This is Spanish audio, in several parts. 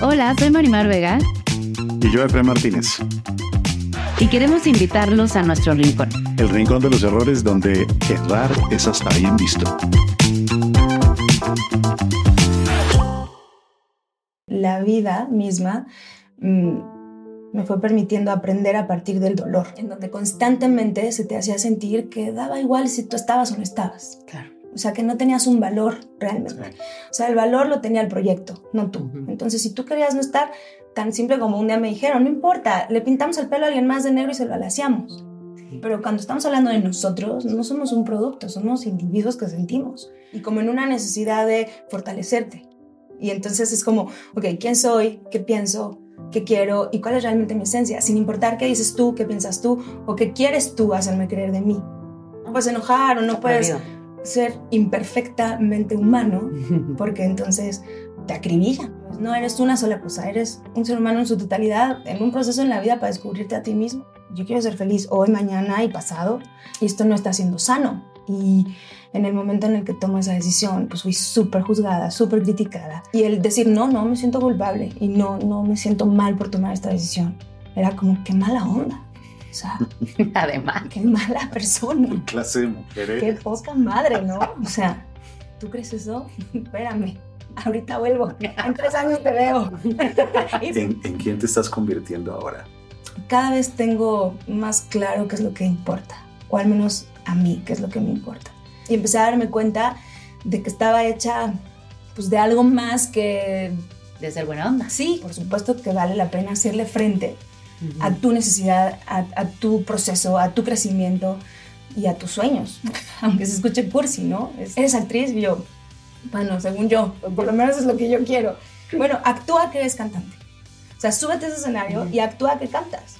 Hola, soy Marimar Vega. Y yo, Efraín Martínez. Y queremos invitarlos a nuestro rincón. El rincón de los errores donde errar es hasta bien visto. La vida misma mm, me fue permitiendo aprender a partir del dolor, en donde constantemente se te hacía sentir que daba igual si tú estabas o no estabas. Claro. O sea, que no tenías un valor realmente. O sea, el valor lo tenía el proyecto, no tú. Entonces, si tú querías no estar, tan simple como un día me dijeron, no importa, le pintamos el pelo a alguien más de negro y se lo alaciamos. Pero cuando estamos hablando de nosotros, no somos un producto, somos individuos que sentimos. Y como en una necesidad de fortalecerte. Y entonces es como, ok, ¿quién soy? ¿Qué pienso? ¿Qué quiero? ¿Y cuál es realmente mi esencia? Sin importar qué dices tú, qué piensas tú o qué quieres tú hacerme creer de mí. No puedes enojar o no puedes ser imperfectamente humano, porque entonces te acribilla. No eres una sola cosa, eres un ser humano en su totalidad, en un proceso en la vida para descubrirte a ti mismo. Yo quiero ser feliz hoy, mañana y pasado, y esto no está siendo sano. Y en el momento en el que tomo esa decisión, pues fui súper juzgada, súper criticada. Y el decir, no, no, me siento culpable y no, no me siento mal por tomar esta decisión, era como, qué mala onda. O sea, además, qué mala persona. Clase de mujeres. Qué poca madre, ¿no? O sea, ¿tú crees eso? Espérame, ahorita vuelvo. En tres años te veo. ¿En, ¿En quién te estás convirtiendo ahora? Cada vez tengo más claro qué es lo que importa, o al menos a mí, qué es lo que me importa. Y empecé a darme cuenta de que estaba hecha pues, de algo más que... De ser buena onda. Sí, por supuesto que vale la pena hacerle frente a tu necesidad, a, a, tu proceso, a tu crecimiento y a tus sueños. Aunque se escuche cursi, ¿no? eres actriz y yo, bueno, según yo, por lo menos es lo que yo quiero. Bueno, actúa que eres cantante. O sea, súbete a ese escenario y actúa que cantas.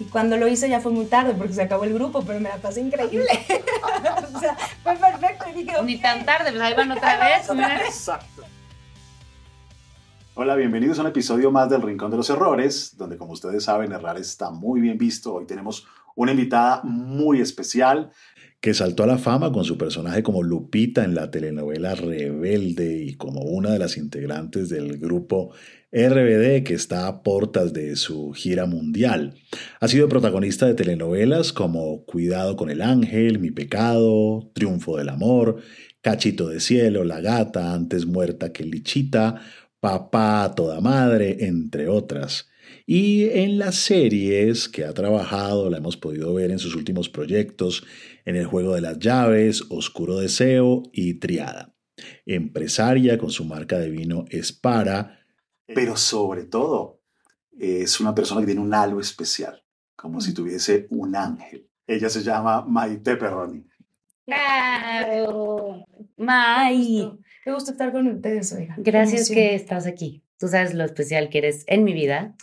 Y cuando lo hice ya fue muy tarde porque se acabó el grupo, pero me la pasé increíble. o sea, fue perfecto. Y dije, Ni tan tarde, pues ahí van otra vez. Exacto. Hola, bienvenidos a un episodio más del Rincón de los Errores, donde como ustedes saben, errar está muy bien visto. Hoy tenemos una invitada muy especial que saltó a la fama con su personaje como Lupita en la telenovela Rebelde y como una de las integrantes del grupo RBD que está a portas de su gira mundial. Ha sido protagonista de telenovelas como Cuidado con el Ángel, Mi Pecado, Triunfo del Amor, Cachito de Cielo, La Gata, Antes Muerta que Lichita, Papá a toda madre, entre otras. Y en las series que ha trabajado, la hemos podido ver en sus últimos proyectos, en El Juego de las Llaves, Oscuro Deseo y Triada. Empresaria con su marca de vino Espara, pero sobre todo es una persona que tiene un halo especial, como si tuviese un ángel. Ella se llama Maite Perroni. Claro, May. Qué gusto estar con ustedes, oiga. Gracias que estás aquí. Tú sabes lo especial que eres en mi vida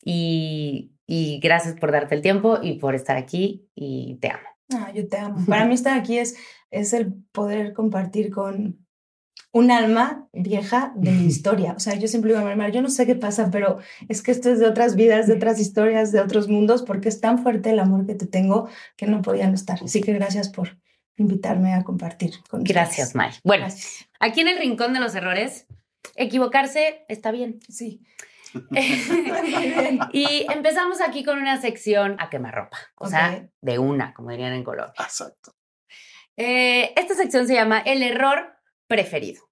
y, y gracias por darte el tiempo y por estar aquí y te amo. Ah, yo te amo. Para mí estar aquí es, es el poder compartir con un alma vieja de mi historia. O sea, yo siempre digo a mi yo no sé qué pasa, pero es que esto es de otras vidas, de otras historias, de otros mundos, porque es tan fuerte el amor que te tengo que no podían estar. Así que gracias por invitarme a compartir con Gracias, May. Bueno, gracias. Aquí en el Rincón de los Errores, equivocarse está bien. Sí. y empezamos aquí con una sección a quemarropa, o okay. sea, de una, como dirían en Colombia. Exacto. Eh, esta sección se llama El error preferido.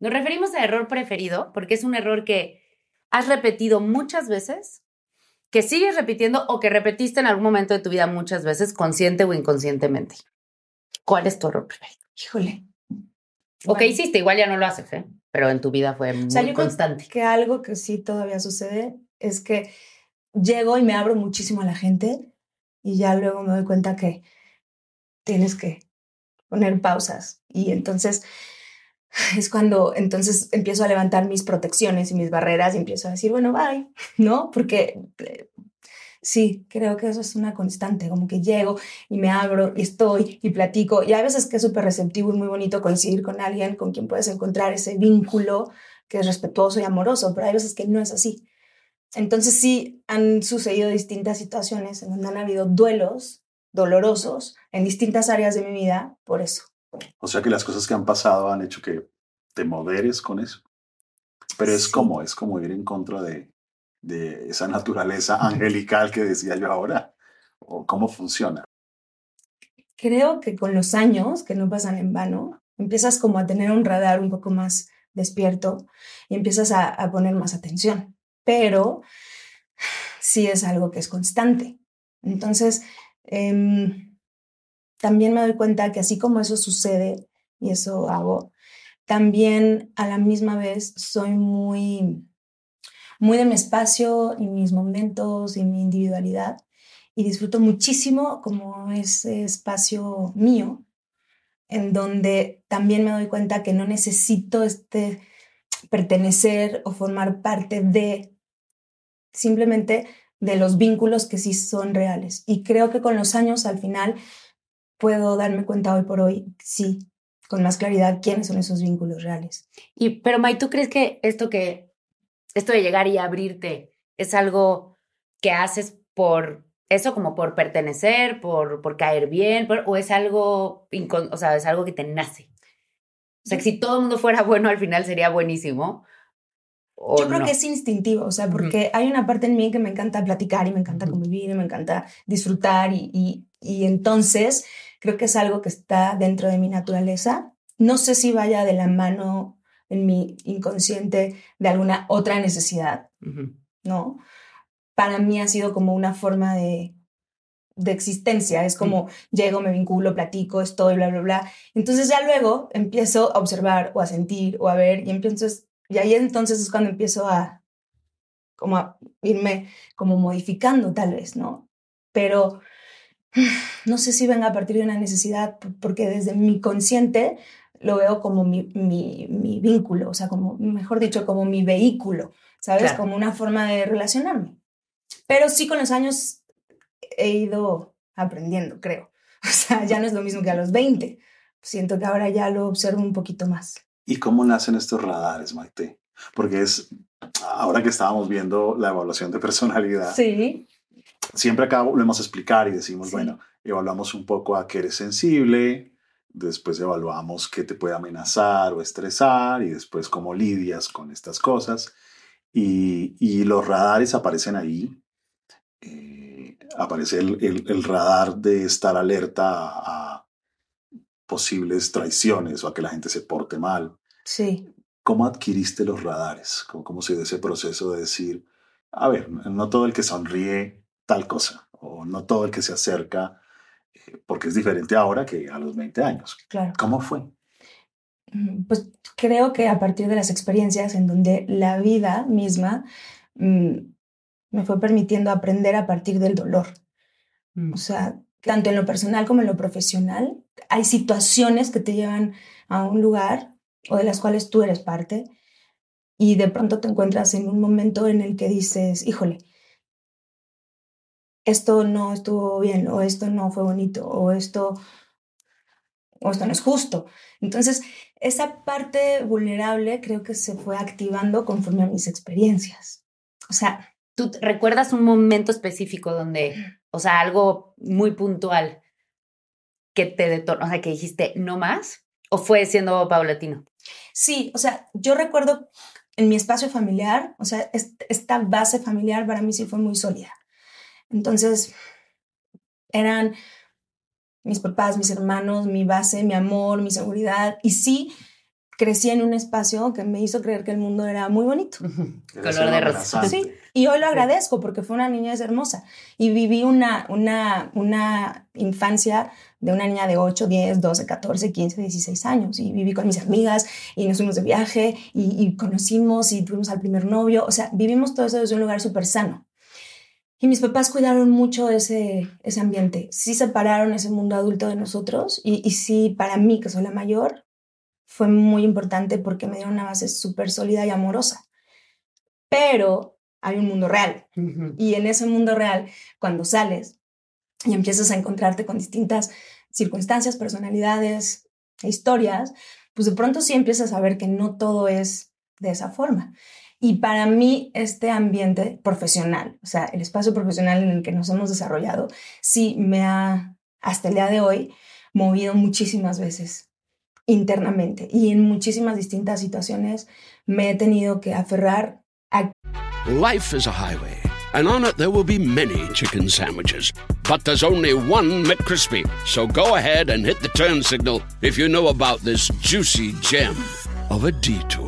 Nos referimos a error preferido porque es un error que has repetido muchas veces, que sigues repitiendo o que repetiste en algún momento de tu vida muchas veces, consciente o inconscientemente. ¿Cuál es tu error preferido? Híjole. O qué hiciste, igual ya no lo haces, ¿eh? pero en tu vida fue muy O sea, yo creo constante. que algo que sí todavía sucede es que llego y me abro muchísimo a la gente y ya luego me doy cuenta que tienes que poner pausas y entonces es cuando entonces empiezo a levantar mis protecciones y mis barreras y empiezo a decir, bueno, bye, ¿no? Porque eh, sí, creo que eso es una constante, como que llego y me abro y estoy y platico y hay veces que es súper receptivo y muy bonito coincidir con alguien con quien puedes encontrar ese vínculo que es respetuoso y amoroso, pero hay veces que no es así. Entonces sí han sucedido distintas situaciones en donde han habido duelos dolorosos en distintas áreas de mi vida por eso. O sea que las cosas que han pasado han hecho que te moderes con eso. Pero es como, es como ir en contra de, de esa naturaleza angelical que decía yo ahora. ¿O cómo funciona? Creo que con los años, que no pasan en vano, empiezas como a tener un radar un poco más despierto y empiezas a, poner más atención. Pero sí es algo que es constante. Entonces, em, también me doy cuenta que así como eso sucede y eso hago, también a la misma vez soy muy, muy de mi espacio y mis momentos y mi individualidad y disfruto muchísimo como ese espacio mío en donde también me doy cuenta que no necesito este pertenecer o formar parte de simplemente de los vínculos que sí son reales. Y creo que con los años al final puedo darme cuenta hoy por hoy, sí, con más claridad quiénes son esos vínculos reales. Y, pero May, ¿tú crees que esto que, esto de llegar y abrirte es algo que haces por eso, como por pertenecer, por, por caer bien, por- o es algo, o sea, es algo que te nace? O sea, que si todo el mundo fuera bueno, al final sería buenísimo. ¿o Yo creo no? que es instintivo, o sea, porque hay una parte en mí que me encanta platicar y me encanta convivir y me encanta disfrutar y, y, y entonces creo que es algo que está dentro de mi naturaleza. No sé si vaya de la mano en mi inconsciente de alguna otra necesidad. ¿no? Para mí ha sido como una forma de, de existencia, es como llego, me vinculo, platico, estoy, bla, bla, bla. Entonces ya luego empiezo a observar o a sentir o a ver y empiezo, y ahí entonces es cuando empiezo a como a irme como modificando tal vez, ¿no? Pero no sé si venga a partir de una necesidad, porque desde mi consciente lo veo como mi, mi, mi vínculo, o sea, como, mejor dicho, como mi vehículo, ¿sabes? Claro. Como una forma de relacionarme. Pero sí con los años he ido aprendiendo, creo. O sea, ya no es lo mismo que a los 20. Siento que ahora ya lo observo un poquito más. ¿Y cómo nacen estos radares, Maite? Porque es, ahora que estábamos viendo la evaluación de personalidad, Sí. siempre acá volvemos a explicar y decimos, Sí. bueno, evaluamos un poco a qué eres sensible, después evaluamos qué te puede amenazar o estresar y después cómo lidias con estas cosas. Y, y los radares aparecen ahí. Eh, aparece el, el- el radar de estar alerta a, a posibles traiciones o a que la gente se porte mal. Sí. ¿Cómo adquiriste los radares? ¿Cómo, cómo se dio ese proceso de decir, a ver, no todo el que sonríe tal cosa, o no todo el que se acerca, porque es diferente ahora que a los 20 años? Claro. ¿Cómo fue? Mm, Pues creo que a partir de las experiencias en donde la vida misma mm, me fue permitiendo aprender a partir del dolor. Mm. O sea, tanto en lo personal como en lo profesional, hay situaciones que te llevan a un lugar o de las cuales tú eres parte y de pronto te encuentras en un momento en el que dices, híjole, esto no estuvo bien o esto no fue bonito o esto o esto no es justo. Entonces, esa parte vulnerable creo que se fue activando conforme a mis experiencias. O sea, ¿Tú recuerdas un momento específico donde, o sea, algo muy puntual que te detonó, o sea, que dijiste no más? ¿O fue siendo paulatino? Sí, o sea, yo recuerdo en mi espacio familiar, o sea, es- esta base familiar para mí sí fue muy sólida. Entonces, eran mis papás, mis hermanos, mi base, mi amor, mi seguridad. Y sí, crecí en un espacio que me hizo creer que el mundo era muy bonito. Color de rosa. Sí, y hoy lo agradezco porque fue una niñez hermosa y viví una, una, una infancia de una niña de 8, 10, 12, 14, 15, 16 años. Y viví con mis amigas y nos fuimos de viaje y, y conocimos y tuvimos al primer novio. O sea, vivimos todo eso desde un lugar súper sano. Y mis papás cuidaron mucho ese, ese ambiente. Sí separaron ese mundo adulto de nosotros y, y sí, para mí, que soy la mayor, fue muy importante porque me dieron una base súper sólida y amorosa. Pero hay un mundo real. Y en ese mundo real, cuando sales y empiezas a encontrarte con distintas circunstancias, personalidades, e historias, pues de pronto sí empiezas a ver que no todo es de esa forma. Y para mí este ambiente profesional, o sea, el espacio profesional en el que nos hemos desarrollado, sí me ha, hasta el día de hoy, movido muchísimas veces internamente y en muchísimas distintas situaciones me he tenido que aferrar a Life is a highway, and on it there will be many chicken sandwiches. But there's only one McCrispy. So go ahead and hit the turn signal if you know about this juicy gem of a detour.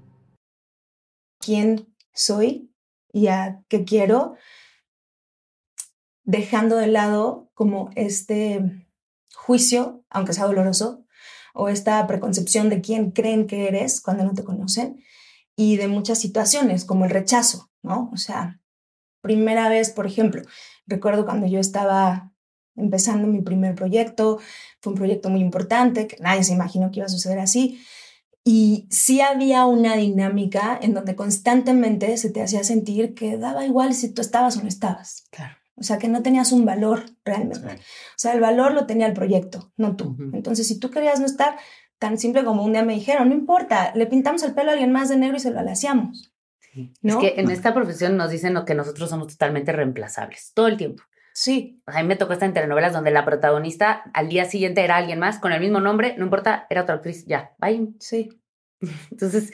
Quién soy y a qué quiero, dejando de lado como este juicio, aunque sea doloroso, o esta preconcepción de quién creen que eres cuando no te conocen, y de muchas situaciones, como el rechazo, ¿no? O sea, primera vez, por ejemplo, recuerdo cuando yo estaba empezando mi primer proyecto, fue un proyecto muy importante, que nadie se imaginó que iba a suceder así, y sí había una dinámica en donde constantemente se te hacía sentir que daba igual si tú estabas o no estabas. Claro. O sea, que no tenías un valor realmente. Sí. O sea, el valor lo tenía el proyecto, no tú. Entonces, si tú querías no estar tan simple como un día me dijeron, no importa, le pintamos el pelo a alguien más de negro y se lo alaciamos. ¿No? Es que en esta profesión nos dicen lo que nosotros somos totalmente reemplazables, todo el tiempo. Sí, A mí me tocó esta en telenovelas donde la protagonista al día siguiente era alguien más con el mismo nombre, no importa, era otra actriz, ya, bye. sí. Entonces,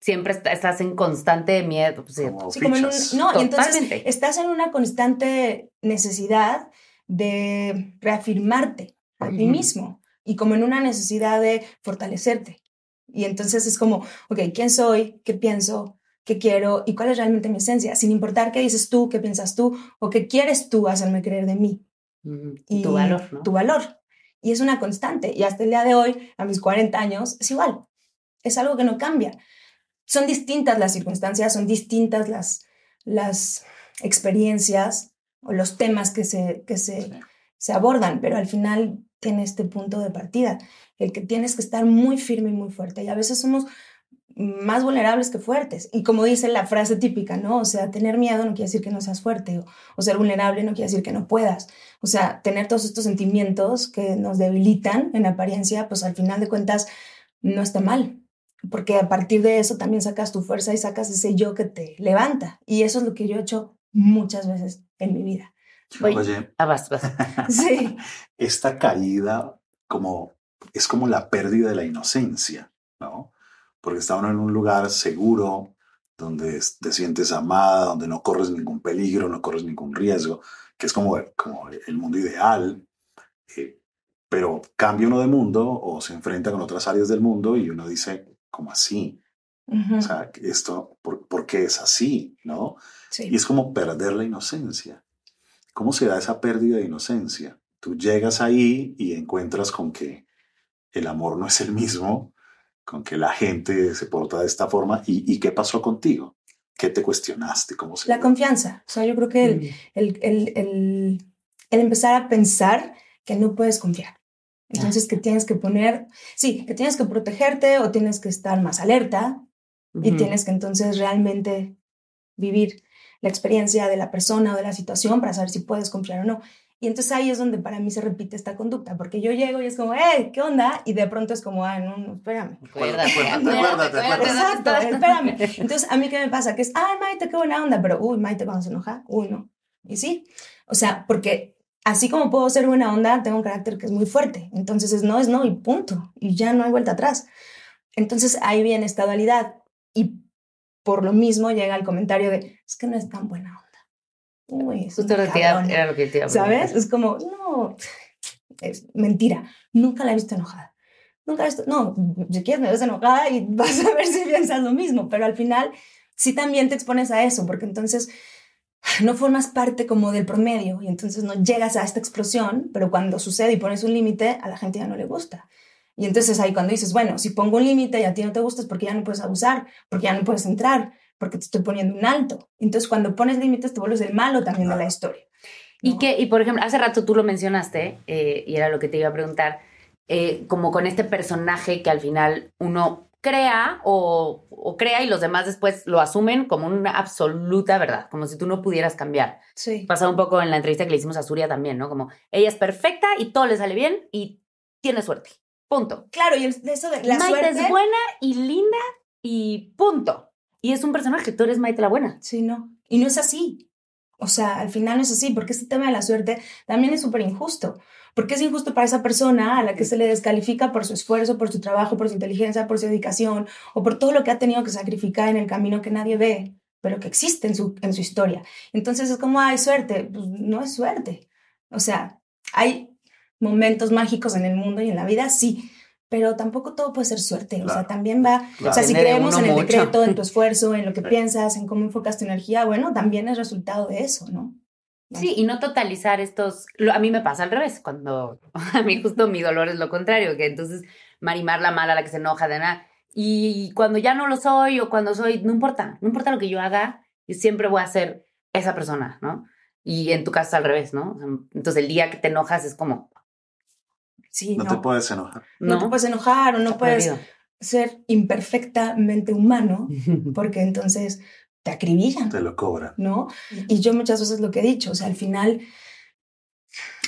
siempre est- estás en constante miedo. pues, sí. Como Sí, como en un- no, y entonces Totalmente. estás en una constante necesidad de reafirmarte a ti mismo y como en una necesidad de fortalecerte. Y entonces es como, ok, ¿quién soy? ¿Qué pienso? ¿Qué quiero? ¿Y cuál es realmente mi esencia? Sin importar qué dices tú, qué piensas tú o qué quieres tú hacerme creer de mí. Y tu valor, ¿no? Tu valor. Y es una constante. Y hasta el día de hoy, a mis 40 años, es igual. Es algo que no cambia. Son distintas las circunstancias, son distintas las, las experiencias o los temas que se, que se, Sí. se abordan, pero al final tiene este punto de partida, el que tienes que estar muy firme y muy fuerte. Y a veces somos más vulnerables que fuertes. Y como dice la frase típica, ¿no? O sea, tener miedo no quiere decir que no seas fuerte o, o ser vulnerable no quiere decir que no puedas. O sea, tener todos estos sentimientos que nos debilitan en apariencia, pues al final de cuentas no está mal. Porque a partir de eso también sacas tu fuerza y sacas ese yo que te levanta. Y eso es lo que yo he hecho muchas veces en mi vida. Oye, Oye, Ah. Sí. esta caída como es como la pérdida de la inocencia, ¿no? Porque está uno en un lugar seguro, donde te sientes amada, donde no corres ningún peligro, no corres ningún riesgo, que es como, como el mundo ideal. eh, pero cambia uno de mundo o se enfrenta con otras áreas del mundo y uno dice, ¿cómo así? Ujú. O sea, esto, ¿por, por qué es así? ¿No? Sí. Y es como perder la inocencia. ¿Cómo se da esa pérdida de inocencia? Tú llegas ahí y encuentras con que el amor no es el mismo, con que la gente se porta de esta forma. ¿Y, y qué pasó contigo? ¿Qué te cuestionaste? ¿Cómo se La confianza. O sea, yo creo que el, Mm. el, el, el, el empezar a pensar que no puedes confiar. Entonces, que tienes que poner, sí, que tienes que protegerte o tienes que estar más alerta y tienes que entonces realmente vivir la experiencia de la persona o de la situación para saber si puedes confiar o no. Y entonces ahí es donde para mí se repite esta conducta, porque yo llego y es como, hey, ¿qué onda? Y de pronto es como, ay, no, no, espérame. Acuérdate, Acuérdate, acuérdate, acuérdate, Exacto, espérame. Entonces, ¿a mí qué me pasa? Que es, ay, Maite, qué buena onda, pero, uy, Maite cuando se enoja, uy, no. Y sí, O sea, porque así como puedo ser buena onda, tengo un carácter que es muy fuerte. Entonces es no, es no y punto. Y ya no hay vuelta atrás. Entonces ahí viene esta dualidad. Y por lo mismo llega el comentario de, es que no es tan buena onda. Uy, es Justo una lo que iba- cabrona". era lo que te iba ¿Sabes? Es como, no, es mentira. Nunca la he visto enojada. Nunca he visto, no, si quieres me ves enojada y vas a ver si piensas lo mismo, pero al final sí también te expones a eso, porque entonces no formas parte como del promedio y entonces no llegas a esta explosión, pero cuando sucede y pones un límite, a la gente ya no le gusta. Y entonces ahí cuando dices, bueno, si pongo un límite y a ti no te gusta es porque ya no puedes abusar, porque ya no puedes entrar, porque te estoy poniendo un alto. Entonces cuando pones límites te vuelves el malo también de la historia. Y ¿no? que, y por ejemplo, hace rato tú lo mencionaste, eh, y era lo que te iba a preguntar, eh, como con este personaje que al final uno crea o, o crea y los demás después lo asumen como una absoluta verdad, como si tú no pudieras cambiar. Sí. Pasaba un poco en la entrevista que le hicimos a Suria también, ¿no? Como ella es perfecta y todo le sale bien y tiene suerte. Punto. Claro, y eso de la Maite suerte. es buena y linda y punto. Y es un personaje, tú eres Maite la buena. Sí, no. Y no es así. O sea, al final no es así, porque este tema de la suerte también es súper injusto. Porque es injusto para esa persona a la que se le descalifica por su esfuerzo, por su trabajo, por su inteligencia, por su dedicación o por todo lo que ha tenido que sacrificar en el camino que nadie ve, pero que existe en su, en su historia. Entonces es como, hay suerte. Pues no es suerte. O sea, hay momentos mágicos en el mundo y en la vida, sí. Pero tampoco todo puede ser suerte. O sea, Claro. también va Claro. o sea, si creemos en el mucho. decreto, en tu esfuerzo, en lo que piensas, en cómo enfocas tu energía, bueno, también es resultado de eso, ¿no? Sí, y no totalizar estos. lo- a mí me pasa al revés, cuando a mí justo mi dolor es lo contrario, que entonces Marimar la mala, la que se enoja de nada. Y cuando ya no lo soy o cuando soy, no importa, no importa lo que yo haga, yo siempre voy a ser esa persona, ¿no? Y en tu caso es al revés, ¿no? Entonces el día que te enojas es como, Sí, No, no. te puedes enojar. no. no, te puedes enojar o no puedes ser imperfectamente humano, porque entonces te acribillan, Te lo cobran. ¿no? Y yo muchas veces lo que he dicho, o sea, al final,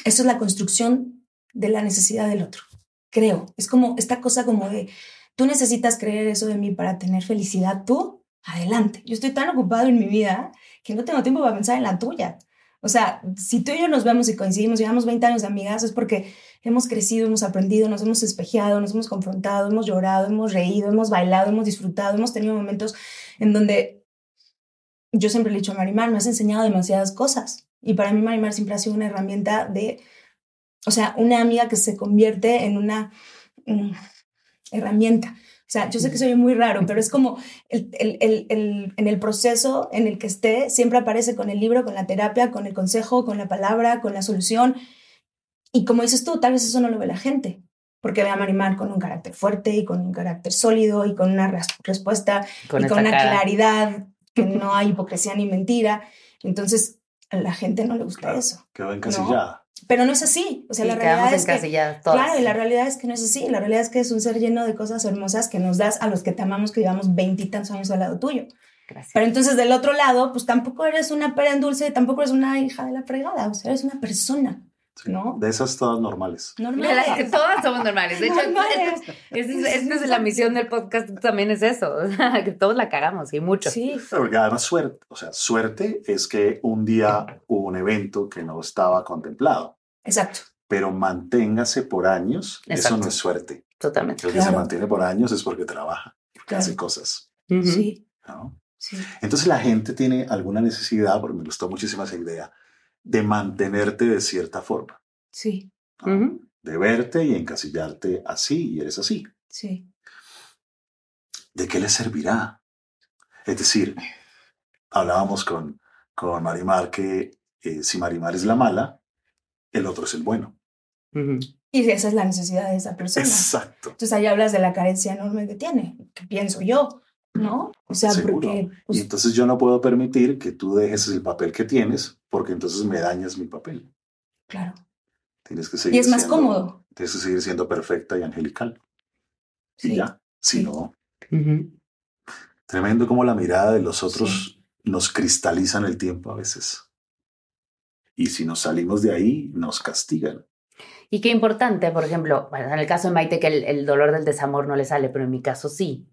eso es la construcción de la necesidad del otro, creo. Es como esta cosa como de, tú necesitas creer eso de mí para tener felicidad, tú, adelante. Yo estoy tan ocupado en mi vida que no tengo tiempo para pensar en la tuya. O sea, si tú y yo nos vemos y coincidimos, llevamos 20 años de amigas, es porque hemos crecido, hemos aprendido, nos hemos espejeado, nos hemos confrontado, hemos llorado, hemos reído, hemos bailado, hemos disfrutado, hemos tenido momentos en donde yo siempre le he dicho a Marimar, me has enseñado demasiadas cosas. Y para mí Marimar siempre ha sido una herramienta de, o sea, una amiga que se convierte en una mm, herramienta. O sea, yo sé que soy muy raro, pero es como el, el, el, el, en el proceso en el que esté, siempre aparece con el libro, con la terapia, con el consejo, con la palabra, con la solución. Y como dices tú, tal vez eso no lo ve la gente, porque ve a Marimar con un carácter fuerte y con un carácter sólido y con una res respuesta con y con una cara. claridad que no hay hipocresía ni mentira. Entonces, a la gente no le gusta Claro. eso. Quedó encasillada. Pero no es así. O sea, la realidad es que. Claro, y la realidad es que no es así. La realidad es que es un ser lleno de cosas hermosas que nos das a los que te amamos, que llevamos veintitantos años al lado tuyo. Gracias. Pero entonces del otro lado, pues tampoco eres una pera en dulce, tampoco eres una hija de la fregada, o sea, eres una persona, Sí. ¿no? De esas todas normales. Normal. La- que todas somos normales. De hecho, Normales. esta es, esta es la misión del podcast, también es eso, que todos la cagamos y mucho. Sí, Porque además suerte, o sea, suerte es que un día hubo un evento que no estaba contemplado, exacto. pero manténgase por años, eso Exacto. no es suerte. Totalmente. El que se mantiene por años es porque trabaja, porque Claro. hace cosas. Sí, ¿no? sí. Entonces la gente tiene alguna necesidad, porque me gustó muchísimo esa idea, de mantenerte de cierta forma, Sí, de verte y encasillarte así, y eres así. sí. ¿De qué le servirá? Es decir, hablábamos con, con Marimar que eh, si Marimar es la mala, el otro es el bueno. Ujú. Y esa es la necesidad de esa persona. Exacto. Entonces ahí hablas de la carencia enorme que tiene, que pienso yo, ¿no? O sea, Seguro. porque... y pues, entonces yo no puedo permitir que tú dejes el papel que tienes, porque entonces me dañas mi papel. claro. Tienes que seguir Y es más siendo- cómodo. Tienes que seguir siendo perfecta y angelical. Sí. Y ya. Si Sí. no, tremendo como la mirada de los otros nos cristaliza en el tiempo a veces. Y si nos salimos de ahí, nos castigan. Y qué importante, por ejemplo, bueno, en el caso de Maite, que el, el dolor del desamor no le sale, pero en mi caso sí.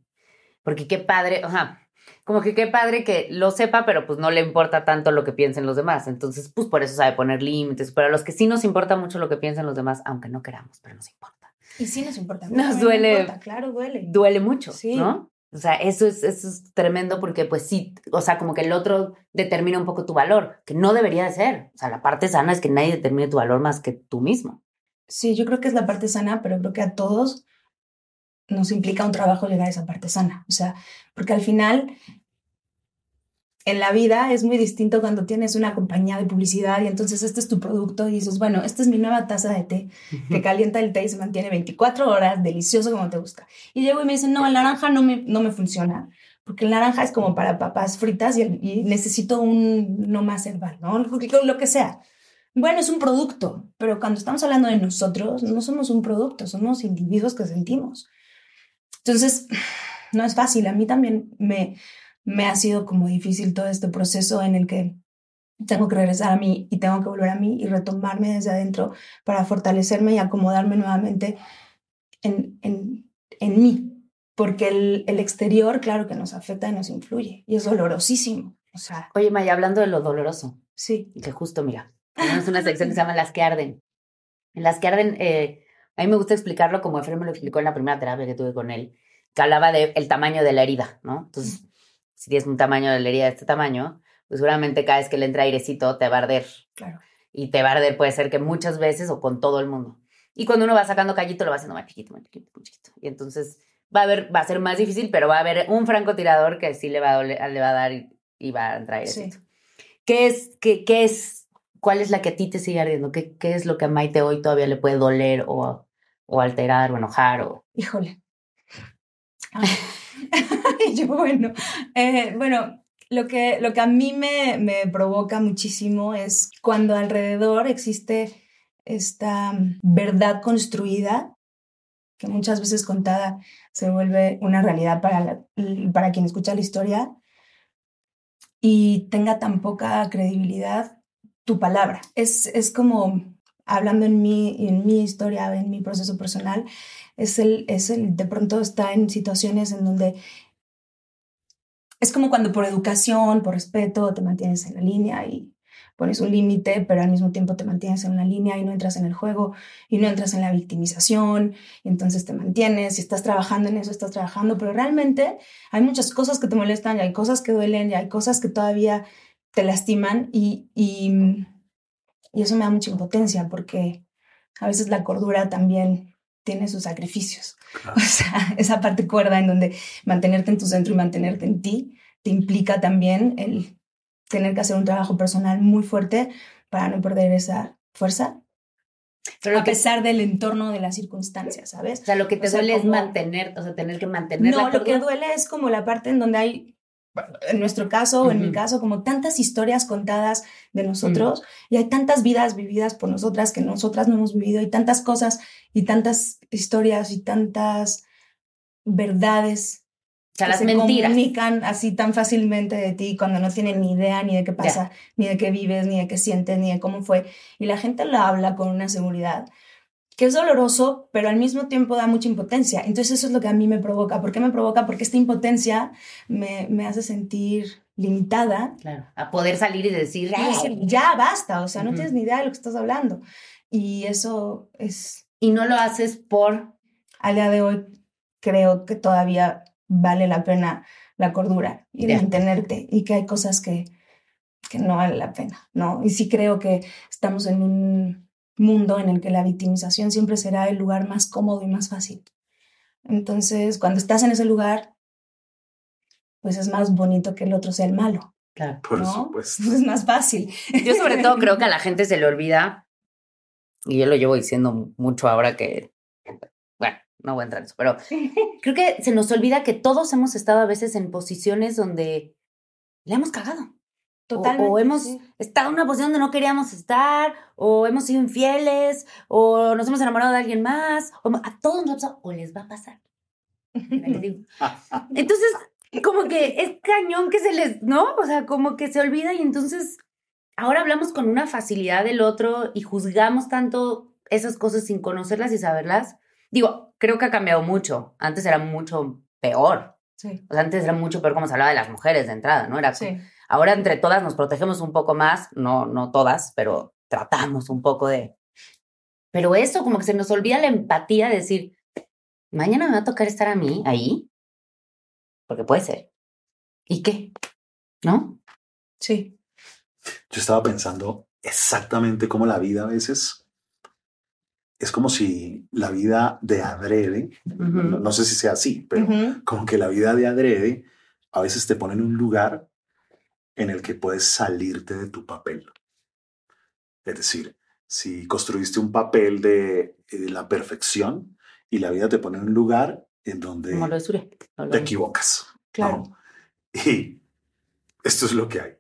Porque qué padre, o sea, como que qué padre que lo sepa, pero pues no le importa tanto lo que piensen los demás. Entonces, pues por eso sabe poner límites. Pero a los que sí nos importa mucho lo que piensen los demás, aunque no queramos, pero nos importa. Y sí nos importa. Nos duele. Importa, claro, duele. Duele mucho, Sí. ¿no? O sea, eso es, eso es tremendo porque pues sí, o sea, como que el otro determina un poco tu valor, que no debería de ser. O sea, la parte sana es que nadie determine tu valor más que tú mismo. Sí, yo creo que es la parte sana, pero creo que a todos nos implica un trabajo llegar a esa parte sana. O sea, porque al final en la vida es muy distinto cuando tienes una compañía de publicidad y entonces este es tu producto y dices, bueno, esta es mi nueva taza de té que calienta el té y se mantiene 24 horas, delicioso como te gusta. Y llego y me dicen, no, el naranja no me, no me funciona, porque el naranja es como para papas fritas y, y necesito un no más herbal, ¿no? Lo que sea. Bueno, es un producto, pero cuando estamos hablando de nosotros, no somos un producto, somos individuos que sentimos. Entonces, no es fácil. A mí también me, me ha sido como difícil todo este proceso en el que tengo que regresar a mí y tengo que volver a mí y retomarme desde adentro para fortalecerme y acomodarme nuevamente en, en, en mí. Porque el, el exterior, claro que nos afecta y nos influye y es dolorosísimo. O sea, Oye, Maya, hablando de lo doloroso, sí. que justo, mira, tenemos una sección que se llama Las que arden. En las que arden, eh, a mí me gusta explicarlo como Efraín me lo explicó en la primera terapia que tuve con él, que hablaba del el tamaño de la herida, ¿no? Entonces, si tienes un tamaño de la herida de este tamaño, pues seguramente cada vez que le entra airecito te va a arder. Claro. Y te va a arder puede ser que muchas veces o con todo el mundo. Y cuando uno va sacando callito, lo va haciendo más chiquito, más chiquito, más chiquito. Y entonces va a, haber, va a ser más difícil, pero va a haber un francotirador que sí le va a, doler- le va a dar y, y va a entrar Sí. airecito. ¿Qué es, qué, qué es, cuál es la que a ti te sigue ardiendo? ¿Qué, qué es lo que a Maite hoy todavía le puede doler o, o alterar o enojar? O... Híjole. Ay. Yo, bueno, eh, bueno, lo que, lo que a mí me, me provoca muchísimo es cuando alrededor existe esta verdad construida, que muchas veces contada se vuelve una realidad para, la- para quien escucha la historia, y tenga tan poca credibilidad tu palabra. Es, es como, hablando en mi, en mi historia, en mi proceso personal, es el, es el, de pronto está en situaciones en donde es como cuando por educación, por respeto, te mantienes en la línea y pones un límite, pero al mismo tiempo te mantienes en una línea y no entras en el juego y no entras en la victimización. Y entonces te mantienes y estás trabajando en eso, estás trabajando, pero realmente hay muchas cosas que te molestan y hay cosas que duelen y hay cosas que todavía te lastiman y, y eso me da mucha impotencia porque a veces la cordura también tiene sus sacrificios. O sea, esa parte cuerda en donde mantenerte en tu centro y mantenerte en ti te implica también el tener que hacer un trabajo personal muy fuerte para no perder esa fuerza, Pero a que, pesar del entorno de las circunstancias, ¿sabes? o sea, lo que te o sea, duele es mantener, o sea, tener que mantener No, la lo que duele es como la parte en donde hay, en nuestro caso o en mi caso, como tantas historias contadas de nosotros y hay tantas vidas vividas por nosotras que nosotras no hemos vivido y tantas cosas y tantas historias y tantas verdades O sea, que las se mentiras. comunican así tan fácilmente de ti cuando no tienen ni idea ni de qué pasa, ni de qué vives, ni de qué sientes, ni de cómo fue. Y la gente lo habla con una seguridad que es doloroso, pero al mismo tiempo da mucha impotencia. Entonces eso es lo que a mí me provoca. ¿Por qué me provoca? Porque esta impotencia me, me hace sentir limitada. Claro, a poder salir y decir, ya basta, o sea, no tienes ni idea de lo que estás hablando. Y eso es, y no lo haces por al día de hoy, creo que todavía vale la pena la cordura y Ya. mantenerte y que hay cosas que, que no vale la pena, ¿no? Y sí creo que estamos en un mundo en el que la victimización siempre será el lugar más cómodo y más fácil. Entonces, cuando estás en ese lugar, pues es más bonito que el otro sea el malo, Claro. Por ¿no? supuesto. Es más fácil. Yo sobre todo creo que a la gente se le olvida, y yo lo llevo diciendo mucho ahora que, bueno, no voy a entrar en eso, pero creo que se nos olvida que todos hemos estado a veces en posiciones donde le hemos cagado. Totalmente. O, hemos sí. estado en una posición donde no queríamos estar, o hemos sido infieles, o nos hemos enamorado de alguien más, o a todos nos ha pasado, o les va a pasar. Entonces, como que es cañón que se les, ¿no? O sea, como que se olvida y entonces ahora hablamos con una facilidad del otro y juzgamos tanto esas cosas sin conocerlas y saberlas. Digo, creo que ha cambiado mucho. Antes era mucho peor. Sí. O sea, antes era mucho peor como se hablaba de las mujeres de entrada, ¿no? Era Sí. Ahora entre todas nos protegemos un poco más, no, no todas, pero tratamos un poco de... Pero eso, como que se nos olvida la empatía de decir, mañana me va a tocar estar a mí ahí, porque puede ser. ¿Y qué? ¿No? Sí. Yo estaba pensando exactamente cómo la vida a veces es como si la vida de adrede, no, sé si sea así, pero como que la vida de adrede a veces te pone en un lugar en el que puedes salirte de tu papel. Es decir, si construiste un papel de, de la perfección y la vida te pone en un lugar en donde te equivocas. ¿no? Claro. Y esto es lo que hay.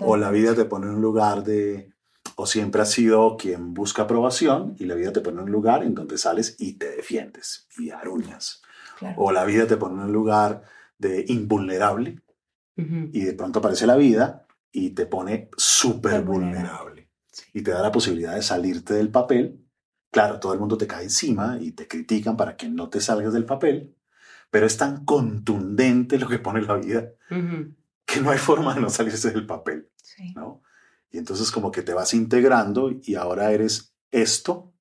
O la vida te pone en un lugar de, o siempre has sido quien busca aprobación y la vida te pone en un lugar en donde sales y te defiendes y aruñas. Claro. O la vida te pone en un lugar de invulnerable Y de pronto aparece la vida y te pone súper vulnerable y te da la posibilidad de salirte del papel. Claro, todo el mundo te cae encima y te critican para que no te salgas del papel, pero es tan contundente lo que pone la vida que no hay forma de no salirse del papel. Sí. ¿no? Y entonces como que te vas integrando y ahora eres esto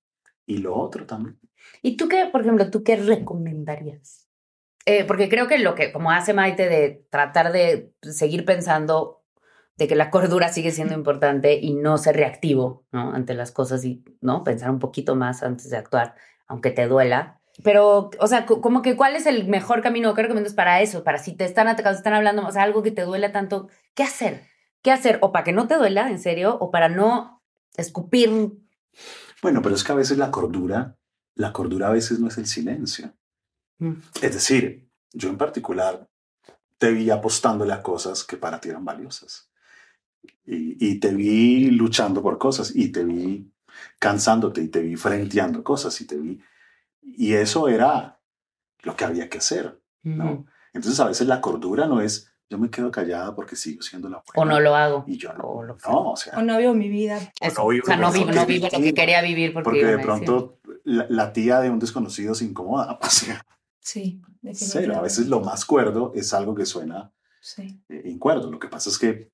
y lo otro también. ¿Y tú qué, por ejemplo, tú qué recomendarías? Eh, porque creo que lo que, como hace Maite, de tratar de seguir pensando de que la cordura sigue siendo importante y no ser reactivo, ¿no? Ante las cosas y, ¿no? Pensar un poquito más antes de actuar, aunque te duela. Pero, o sea, co- como que cuál es el mejor camino, ¿qué recomiendas para eso? Para si te están atacando, están hablando, o sea, algo que te duela tanto, ¿qué hacer? ¿Qué hacer? O para que no te duela, en serio, o para no escupir. Bueno, pero es que a veces la cordura, la cordura a veces no es el silencio. Mm. Es decir, yo en particular te vi apostándole a cosas que para ti eran valiosas. Y, y te vi luchando por cosas y te vi cansándote y te vi frenteando cosas y te vi... Y eso era lo que había que hacer. ¿no? Entonces a veces la cordura no es yo me quedo callada porque sigo siendo la buena. O no lo hago. Y yo no. O lo- No, o sea, O no vivo mi vida. Eso. no vivo o sea, no vivo, no vivo lo que quería vivir porque, de pronto la, la tía de un desconocido se incomoda. O sea, Sí, cero. A veces lo más cuerdo es algo que suena Sí. eh, incuerdo. Lo que pasa es que,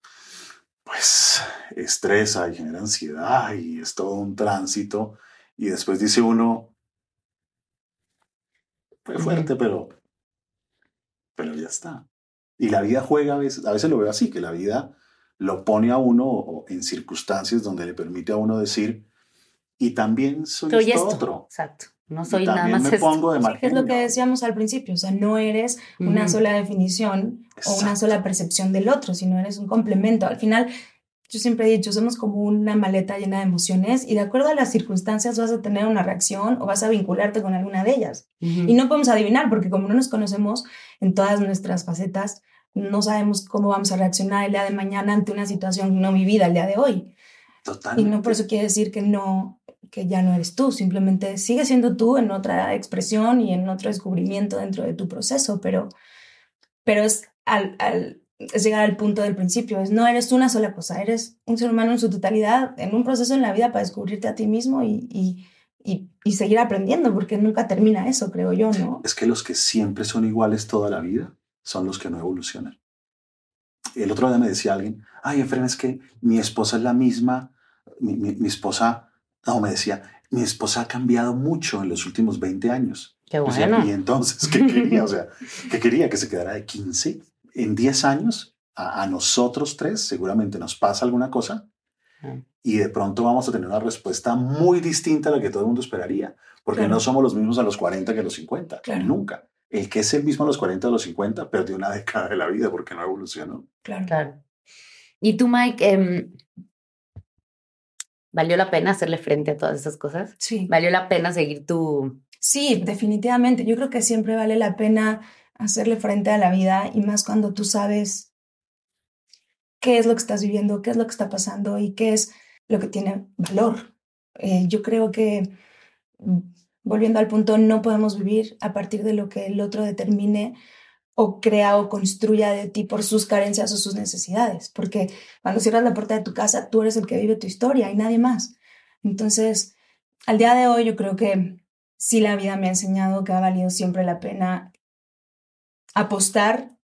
pues, estresa y genera ansiedad y es todo un tránsito. Y después dice uno, fue fuerte, pero, pero ya está. Y la vida juega a veces, a veces lo veo así, que la vida lo pone a uno en circunstancias donde le permite a uno decir, y también soy, Soy esto esto. otro. Exacto. No Y soy nada también más me pongo de es lo que decíamos al principio, o sea, no eres una sola definición o una sola percepción del otro, sino eres un complemento. Al final, yo siempre he dicho, somos como una maleta llena de emociones y de acuerdo a las circunstancias vas a tener una reacción o vas a vincularte con alguna de ellas. Y no podemos adivinar porque como no nos conocemos en todas nuestras facetas, no sabemos cómo vamos a reaccionar el día de mañana ante una situación no vivida el día de hoy. Y Totalmente. no por eso quiere decir que no, que ya no eres tú, simplemente sigues siendo tú en otra expresión y en otro descubrimiento dentro de tu proceso, pero, pero es, al, al- llegar al punto del principio, es no eres una sola cosa, eres un ser humano en su totalidad, en un proceso en la vida para descubrirte a ti mismo y, y, y, seguir aprendiendo, porque nunca termina eso, creo yo, ¿no? es que los que siempre son iguales toda la vida son los que no evolucionan. El otro día me decía alguien, ay, Efren, es que mi esposa es la misma, mi, mi- mi esposa, no, me decía, mi esposa ha cambiado mucho en los últimos 20 años. Qué O sea, bueno. y entonces, ¿qué quería? O sea, ¿qué quería? ¿Que se quedara de 15? En 10 años, a, a nosotros tres seguramente nos pasa alguna cosa Ah. y de pronto vamos a tener una respuesta muy distinta a la que todo el mundo esperaría, porque Claro. no somos los mismos a los 40 que a los 50, Claro. nunca. El que es el mismo a los 40 a los 50 perdió una década de la vida porque no evolucionó. Claro. Claro. Y tú, Mike, em, ¿valió la pena hacerle frente a todas esas cosas? Sí. ¿Valió la pena seguir tu... Sí, definitivamente. Yo creo que siempre vale la pena hacerle frente a la vida y más cuando tú sabes qué es lo que estás viviendo, qué es lo que está pasando y qué es lo que tiene valor. Eh, yo creo que, mm, volviendo al punto, no podemos vivir a partir de lo que el otro determine o crea o construya de ti por sus carencias o sus necesidades, porque cuando cierras la puerta de tu casa, tú eres el que vive tu historia y nadie más. Entonces, al día de hoy yo creo que sí la vida me ha enseñado que ha valido siempre la pena apostar,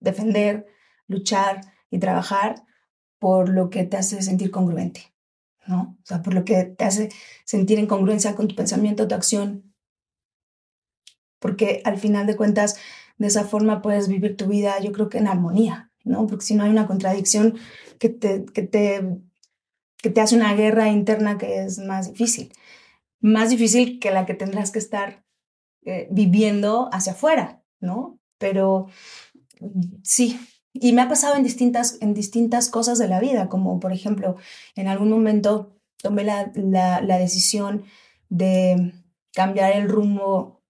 defender, luchar y trabajar por lo que te hace sentir congruente, ¿no? O sea, por lo que te hace sentir en congruencia con tu pensamiento, tu acción. Porque al final de cuentas, de esa forma puedes vivir tu vida, yo creo que en armonía, ¿no? Porque si no hay una contradicción que te, que te, que te hace una guerra interna que es más difícil. Más difícil que la que tendrás que estar eh, viviendo hacia afuera, ¿no? Pero sí, y me ha pasado en distintas, en distintas cosas de la vida, como por ejemplo, en algún momento tomé la, la, la decisión de cambiar el rumbo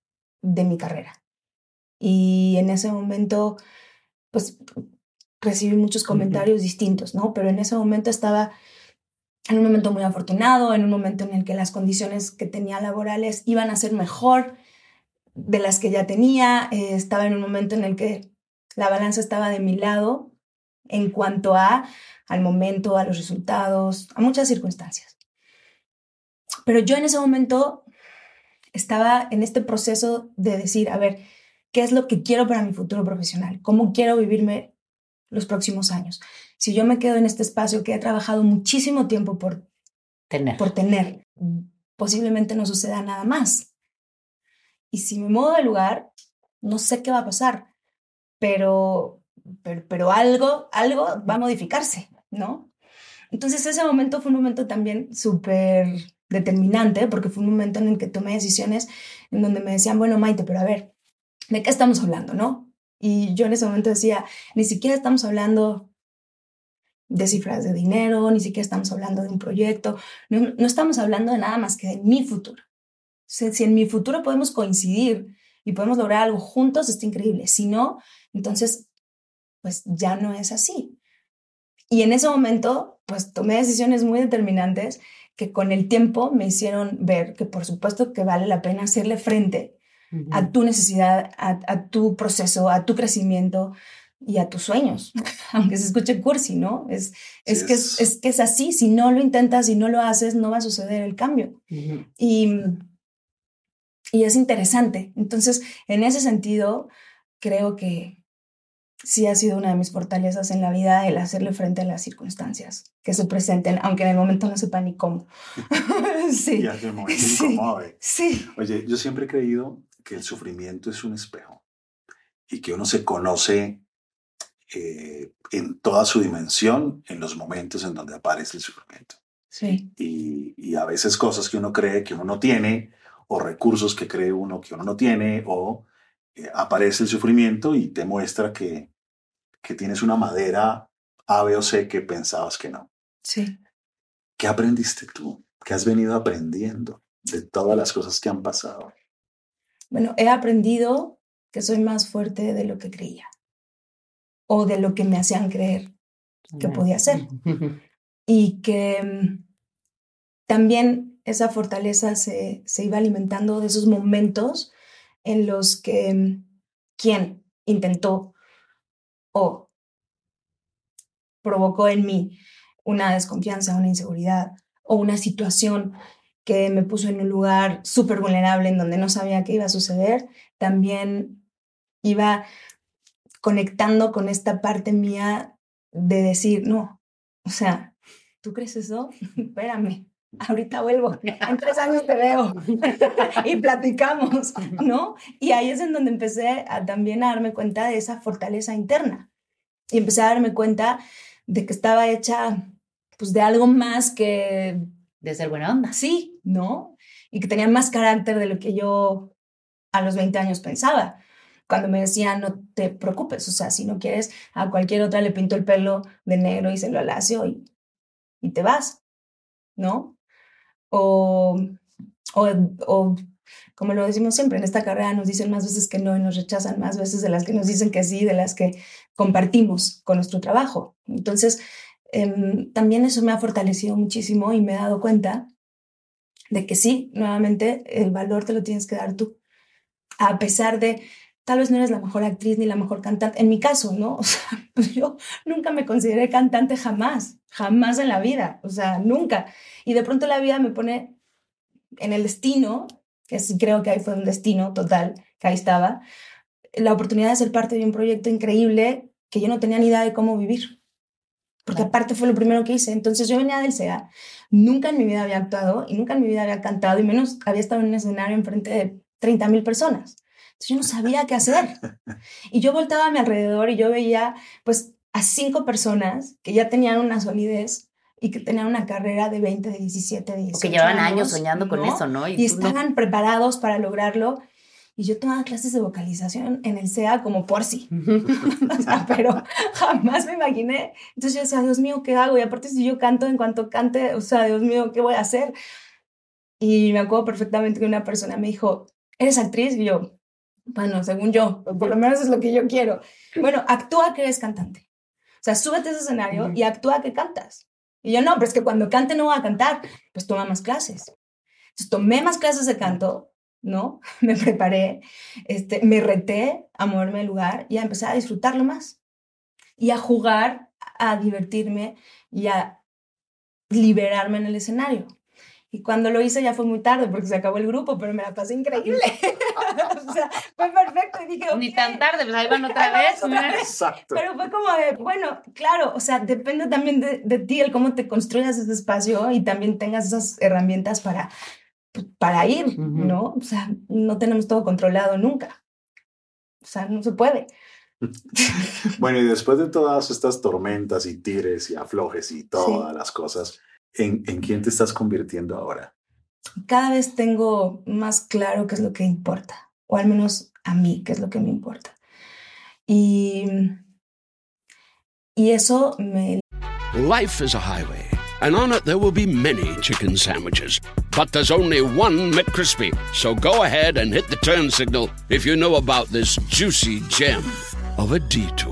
de mi carrera. Y en ese momento, pues recibí muchos comentarios distintos, ¿no? Pero en ese momento estaba en un momento muy afortunado, en un momento en el que las condiciones que tenía laborales iban a ser mejor de las que ya tenía, eh, estaba en un momento en el que la balanza estaba de mi lado en cuanto a al momento, a los resultados, a muchas circunstancias. Pero yo en ese momento estaba en este proceso de decir, a ver, ¿qué es lo que quiero para mi futuro profesional? ¿Cómo quiero vivirme los próximos años? Si yo me quedo en este espacio que he trabajado muchísimo tiempo por tener, por tener posiblemente no suceda nada más. Y si me muevo de lugar, no sé qué va a pasar pero, pero, algo, algo va a modificarse, ¿no? Entonces ese momento fue un momento también súper determinante, porque fue un momento en el que tomé decisiones en donde me decían, bueno, Maite, pero a ver, ¿de qué estamos hablando, no? Y yo en ese momento decía, ni siquiera estamos hablando de cifras de dinero, ni siquiera estamos hablando de un proyecto, no, no estamos hablando de nada más que de mi futuro. Si, si en mi futuro podemos coincidir y podemos lograr algo juntos, está increíble. Si no, entonces, pues ya no es así. Y en ese momento, pues tomé decisiones muy determinantes que con el tiempo me hicieron ver que por supuesto que vale la pena hacerle frente a tu necesidad, a, tu proceso, a tu crecimiento y a tus sueños, aunque se escuche cursi, ¿no? Es, es, que es, que es así, si no lo intentas, si no lo haces, no va a suceder el cambio. y, y es interesante. Entonces, en ese sentido, creo que, sí ha sido una de mis fortalezas en la vida el hacerle frente a las circunstancias que se presenten, aunque en el momento no sepa ni cómo. sí. Y el momento sí. Oye, yo siempre he creído que el sufrimiento es un espejo y que uno se conoce eh, en toda su dimensión en los momentos en donde aparece el sufrimiento. Sí. Y, y a veces cosas que uno cree que uno no tiene o recursos que cree uno que uno no tiene o eh, aparece el sufrimiento y te muestra que que tienes una madera A, B o C que pensabas que no. Sí. ¿Qué aprendiste tú? ¿Qué has venido aprendiendo de todas las cosas que han pasado? Bueno, he aprendido que soy más fuerte de lo que creía o de lo que me hacían creer que podía ser. Y que mm, también esa fortaleza se, se iba alimentando de esos momentos en los que mm, quien intentó o provocó en mí una desconfianza, una inseguridad o una situación que me puso en un lugar súper vulnerable en donde no sabía qué iba a suceder, también iba conectando con esta parte mía de decir, no, o sea, ¿tú crees eso? Espérame, ahorita vuelvo, en tres años te veo y platicamos, ¿no? Y ahí es en donde empecé a, también a darme cuenta de esa fortaleza interna y empecé a darme cuenta de que estaba hecha pues de algo más que... De ser buena onda. Sí, ¿no? Y que tenía más carácter de lo que yo a los 20 años pensaba. Cuando me decían, no te preocupes, o sea, si no quieres, a cualquier otra le pinto el pelo de negro y se lo alacio y, y te vas, ¿no? o, o, como lo decimos siempre, en esta carrera nos dicen más veces que no y nos rechazan más veces de las que nos dicen que sí, de las que compartimos con nuestro trabajo. Entonces, em, también eso me ha fortalecido muchísimo y me he dado cuenta de que sí, nuevamente, el valor te lo tienes que dar tú. A pesar de, tal vez no eres la mejor actriz ni la mejor cantante, en mi caso, ¿no? Pues yo nunca me consideré cantante jamás, jamás en la vida, o sea, nunca. Y de pronto la vida me pone en el destino, que sí creo que ahí fue un destino total, que ahí estaba, la oportunidad de ser parte de un proyecto increíble que yo no tenía ni idea de cómo vivir. Porque aparte fue lo primero que hice. Entonces yo venía del SEA, nunca en mi vida había actuado y nunca en mi vida había cantado y menos había estado en un escenario enfrente de 30 mil personas. Entonces yo no sabía qué hacer. Y yo voltaba a mi alrededor y yo veía pues a cinco personas que ya tenían una solidez y que tenían una carrera de 20, de 17, de 18 O que llevaban años soñando con eso, ¿no? Y, no. estaban preparados para lograrlo. Y yo tomaba clases de vocalización en el SEA como por sí. o sea, pero jamás me imaginé. Entonces yo decía, Dios mío, ¿qué hago? Y aparte si yo canto, en cuanto cante, o sea, Dios mío, ¿qué voy a hacer? Y me acuerdo perfectamente que una persona me dijo, ¿eres actriz? Y yo, bueno, según yo, por lo menos es lo que yo quiero. Bueno, actúa que eres cantante. O sea, súbete a ese escenario y actúa que cantas. Y yo, no, pero es que cuando cante no voy a cantar. Pues toma más clases. Entonces tomé más clases de canto, ¿no? Me preparé, este, me reté a moverme del lugar y a empezar a disfrutarlo más. Y a jugar, a divertirme y a liberarme en el escenario. Y cuando lo hice ya fue muy tarde porque se acabó el grupo, pero me la pasé increíble. o sea, fue perfecto. Y dije, Ni tan tarde, pues ahí van otra vez. otra. Exacto. Pero fue como de, bueno, claro, o sea, depende también de, de ti, el cómo te construyas ese espacio y también tengas esas herramientas para, para ir. ¿no? O sea, no tenemos todo controlado nunca. O sea, no se puede. Bueno, y después de todas estas tormentas y tires y aflojes y todas las cosas, ¿en, ¿en quién te estás convirtiendo ahora? Cada vez tengo más claro qué es lo que importa, o al menos a mí, qué es lo que me importa. Y, y eso me Life is a highway, and on it there will be many chicken sandwiches. But there's only one McCrispy. So go ahead and hit the turn signal if you know about this juicy gem of a detour.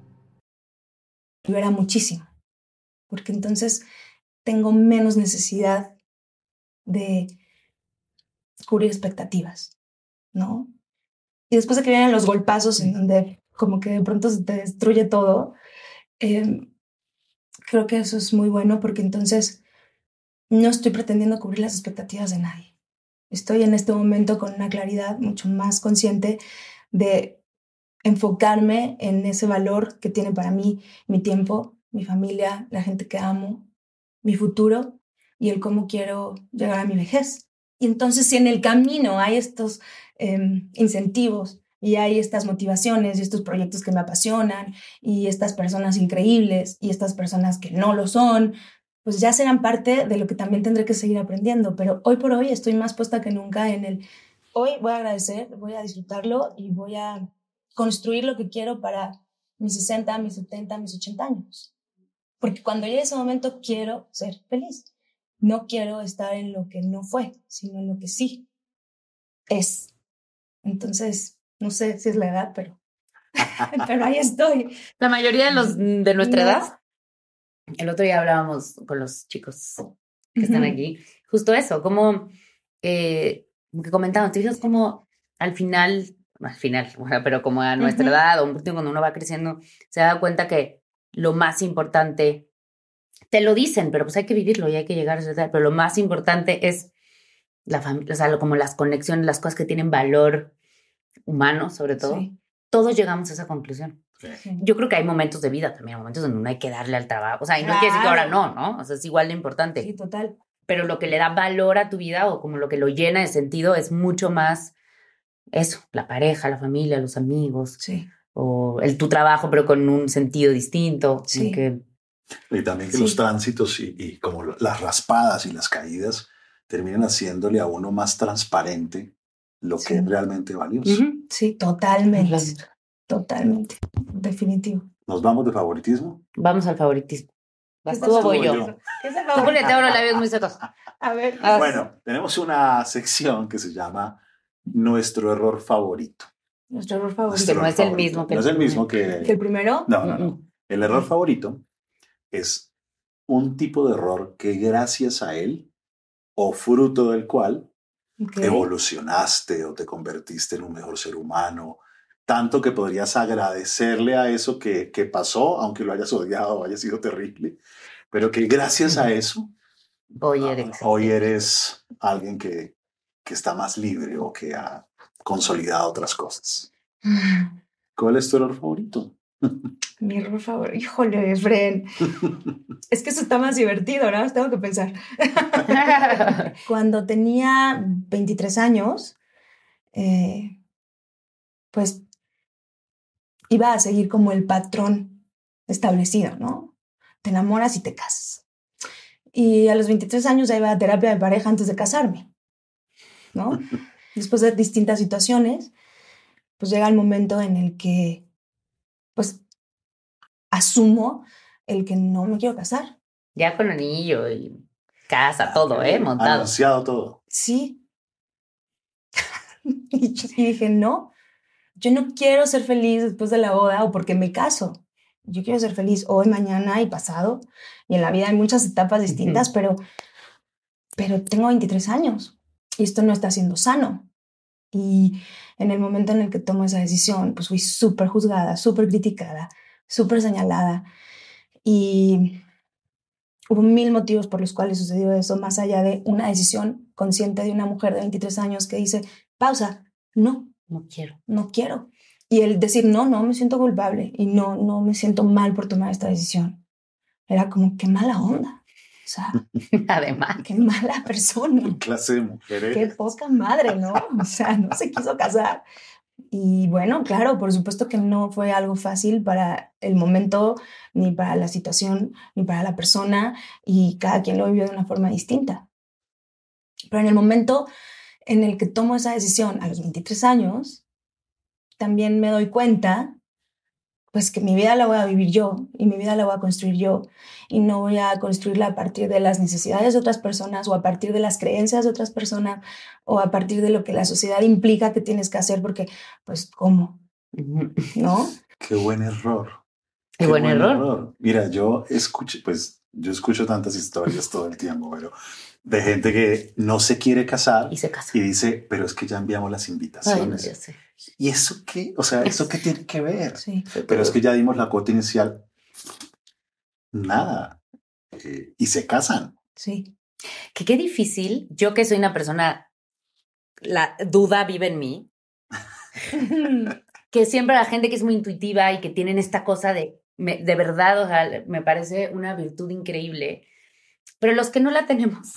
Era muchísimo, porque entonces tengo menos necesidad de cubrir expectativas, ¿no? Y después de que vienen los golpazos en donde como que de pronto se te destruye todo, eh, creo que eso es muy bueno porque entonces no estoy pretendiendo cubrir las expectativas de nadie. Estoy en este momento con una claridad mucho más consciente de enfocarme en ese valor que tiene para mí mi tiempo, mi familia, la gente que amo, mi futuro y el cómo quiero llegar a mi vejez. Y entonces si en el camino hay estos eh, incentivos y hay estas motivaciones y estos proyectos que me apasionan y estas personas increíbles y estas personas que no lo son, pues ya serán parte de lo que también tendré que seguir aprendiendo. Pero hoy por hoy estoy más puesta que nunca en el, hoy voy a agradecer, voy a disfrutarlo y voy a construir lo que quiero para mis 60, mis 70, mis 80 años. Porque cuando llegue ese momento quiero ser feliz. No quiero estar en lo que no fue, sino en lo que sí es. Entonces, no sé si es la edad, pero, pero ahí estoy. La mayoría de los de nuestra No. edad. El otro día hablábamos con los chicos que están aquí. Justo eso, como eh, que comentaban, te fijas como al final, al final, bueno, pero como a nuestra Ujú. edad o un punto cuando uno va creciendo, se da cuenta que lo más importante, te lo dicen, pero pues hay que vivirlo y hay que llegar a esa edad, pero lo más importante es la familia, o sea, lo- como las conexiones, las cosas que tienen valor humano, sobre todo. Sí, Todos llegamos a esa conclusión. sí. Yo creo que hay momentos de vida también, momentos donde uno hay que darle al trabajo. O sea, y no quiere decir que ahora no, ¿no? O sea, es igual de importante. Sí, total. Pero lo que le da valor a tu vida o como lo que lo llena de sentido es mucho más eso, la pareja, la familia, los amigos, Sí. o el tu trabajo, pero con un sentido distinto. Sí. que- Y también que Sí. los tránsitos y, y como las raspadas y las caídas terminan haciéndole a uno más transparente lo que es realmente valioso. Ujú. Sí, totalmente. Totalmente. Definitivo. ¿Nos vamos de favoritismo? Vamos al favoritismo. ¿Vas ¿Qué tú o voy yo? A ver. Ah, Bueno, tenemos una sección que se llama nuestro error favorito. Nuestro error favorito. Que no Nuestro es el error mismo que No el es el mismo ¿Que el que... primero? No, no, no. El error favorito es un tipo de error que gracias a él o fruto del cual Ok. evolucionaste o te convertiste en un mejor ser humano, tanto que podrías agradecerle a eso que, que pasó, aunque lo hayas odiado o haya sido terrible, pero que gracias a eso Hoy eres. hoy eres alguien que, que está más libre o que ha consolidado otras cosas. ¿Cuál es tu error favorito? Mi error favorito. Híjole, Fren. Es que eso está más divertido, ¿no? Tengo que pensar. Cuando tenía 23 años, eh, pues iba a seguir como el patrón establecido, ¿no? Te enamoras y te casas. Y a los 23 años ya iba a terapia de pareja antes de casarme, ¿no? Después de distintas situaciones, pues llega el momento en el que, pues, asumo el que no me quiero casar. Ya con anillo y casa, todo, ¿eh? Montado. Anunciado todo. Sí. y yo dije, no, yo no quiero ser feliz después de la boda o porque me caso. Yo quiero ser feliz hoy, mañana y pasado. Y en la vida hay muchas etapas distintas, pero, pero tengo 23 años y esto no está siendo sano. Y en el momento en el que tomo esa decisión, pues fui súper juzgada, súper criticada, súper señalada. Y hubo mil motivos por los cuales sucedió eso, más allá de una decisión consciente de una mujer de 23 años que dice, pausa, no, No quiero. no quiero. Y el decir, no, no me siento culpable y no, no me siento mal por tomar esta decisión. Era como, qué mala onda. O sea, Además. qué mala persona. Clase de mujeres. Qué poca madre, ¿no? O sea, no se quiso casar. Y bueno, claro, por supuesto que no fue algo fácil para el momento, ni para la situación, ni para la persona, y cada quien lo vivió de una forma distinta. Pero en el momento en el que tomo esa decisión a los 23 años, también me doy cuenta, pues que mi vida la voy a vivir yo y mi vida la voy a construir yo y no voy a construirla a partir de las necesidades de otras personas o a partir de las creencias de otras personas o a partir de lo que la sociedad implica que tienes que hacer porque, pues, ¿cómo? ¿No? Qué buen error. Qué buen error. Mira, yo escucho, pues yo escucho tantas historias todo el tiempo, pero de gente que no se quiere casar Y se casó. y dice, pero es que ya enviamos las Ay, no, invitaciones. ya sé. ¿Y eso qué? O sea, ¿eso qué tiene que ver? Sí. Pero es que ya dimos la cuota inicial. Nada. Eh, y se casan. Sí. Que qué difícil. Yo que soy una persona, la duda vive en mí. que siempre la gente que es muy intuitiva y que tienen esta cosa de, me- de verdad, o sea, me parece una virtud increíble. Pero los que no la tenemos,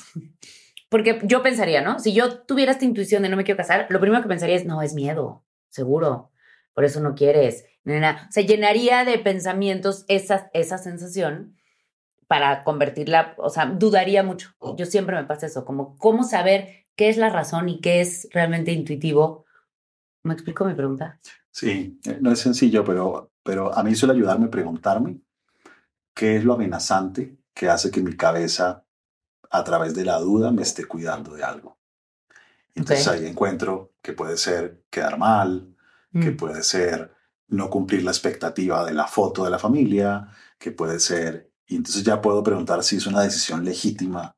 porque yo pensaría, ¿no? Si yo tuviera esta intuición de no me quiero casar, lo primero que pensaría es, no, es miedo, seguro, por eso no quieres. nena". O sea, llenaría de pensamientos esa, esa sensación para convertirla, o sea, dudaría mucho. Yo siempre me pasa eso, como cómo saber qué es la razón y qué es realmente intuitivo. ¿Me explico mi pregunta? Sí, eh, no es sencillo, pero, pero a mí suele ayudarme a preguntarme qué es lo amenazante que hace que mi cabeza, a través de la duda, me esté cuidando de algo. Entonces Ok. ahí encuentro que puede ser quedar mal, que Mm. puede ser no cumplir la expectativa de la foto de la familia, que puede ser, y entonces ya puedo preguntar si es una decisión legítima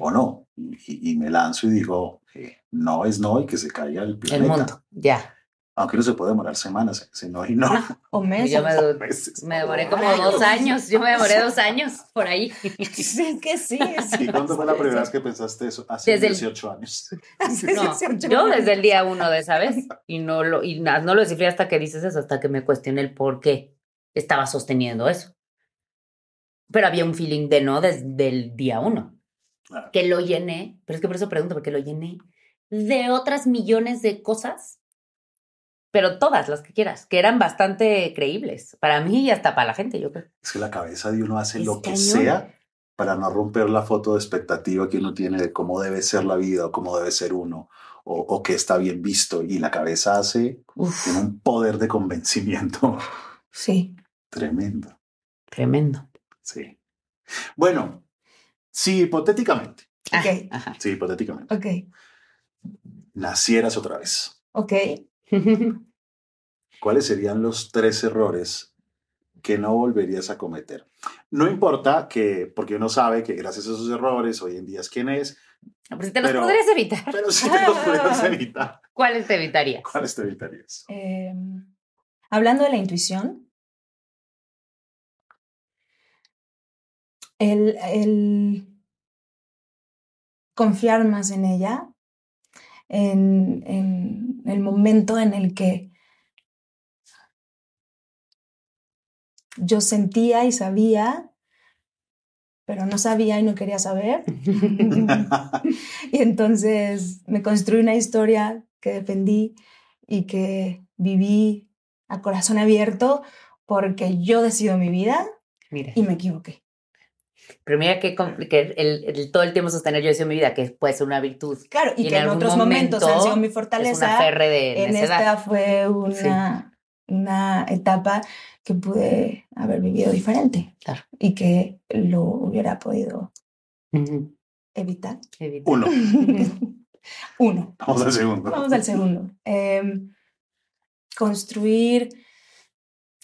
o no. Y, y me lanzo y digo, eh, no es no y que se caiga el El planeta. mundo, ya. Aunque no se puede demorar semanas, si no y no. O meses. Yo me, meses. me demoré como Ay, dos años. Yo me demoré dos años por ahí. Sí, es que sí. ¿Y cuándo fue la primera vez que pensaste eso? Hace Desde el- 18 años. Hace No, 18 yo años. desde el día uno de esa vez y no lo, y na- no lo descifré hasta que dices eso, hasta que me cuestioné el por qué estaba sosteniendo eso. Pero había un feeling de no desde el día uno, Claro. que lo llené, pero es que por eso pregunto, porque lo llené de otras millones de cosas, pero todas las que quieras, que eran bastante creíbles para mí y hasta para la gente, yo creo. Es que la cabeza de uno hace Es lo que cañón. sea para no romper la foto de expectativa que uno tiene de cómo debe ser la vida o cómo debe ser uno o, o que está bien visto. Y la cabeza hace, tiene un poder de convencimiento Sí. tremendo. tremendo. Sí. Bueno, sí, hipotéticamente. Ok. ajá. Sí, hipotéticamente. Ok. nacieras otra vez, Ok. ¿cuáles serían los tres errores que no volverías a cometer? No importa que, porque uno sabe que gracias a esos errores hoy en día es quien es, Pero si te los Pero- podrías evitar. pero si te los podrías evitar, ¿Cuáles te evitarías? ¿cuáles te evitarías? Eh, hablando de la intuición, el, el confiar más en ella, en, en el momento en el que yo sentía y sabía, pero no sabía y no quería saber. Y entonces me construí una historia que defendí y que viví a corazón abierto porque yo decido mi vida Mira. y me equivoqué. Pero mira que, que el, el- todo el tiempo sostener yo deseo mi vida, que puede ser una virtud. Claro, y, Y en que en otros momentos momento han sido mi Es fortaleza. una ferre de en necedad. esta fue una, una etapa que pude haber vivido diferente Claro. y que lo hubiera podido evitar. Evita. Uno, Uno. vamos al segundo. Vamos al segundo. Em, construir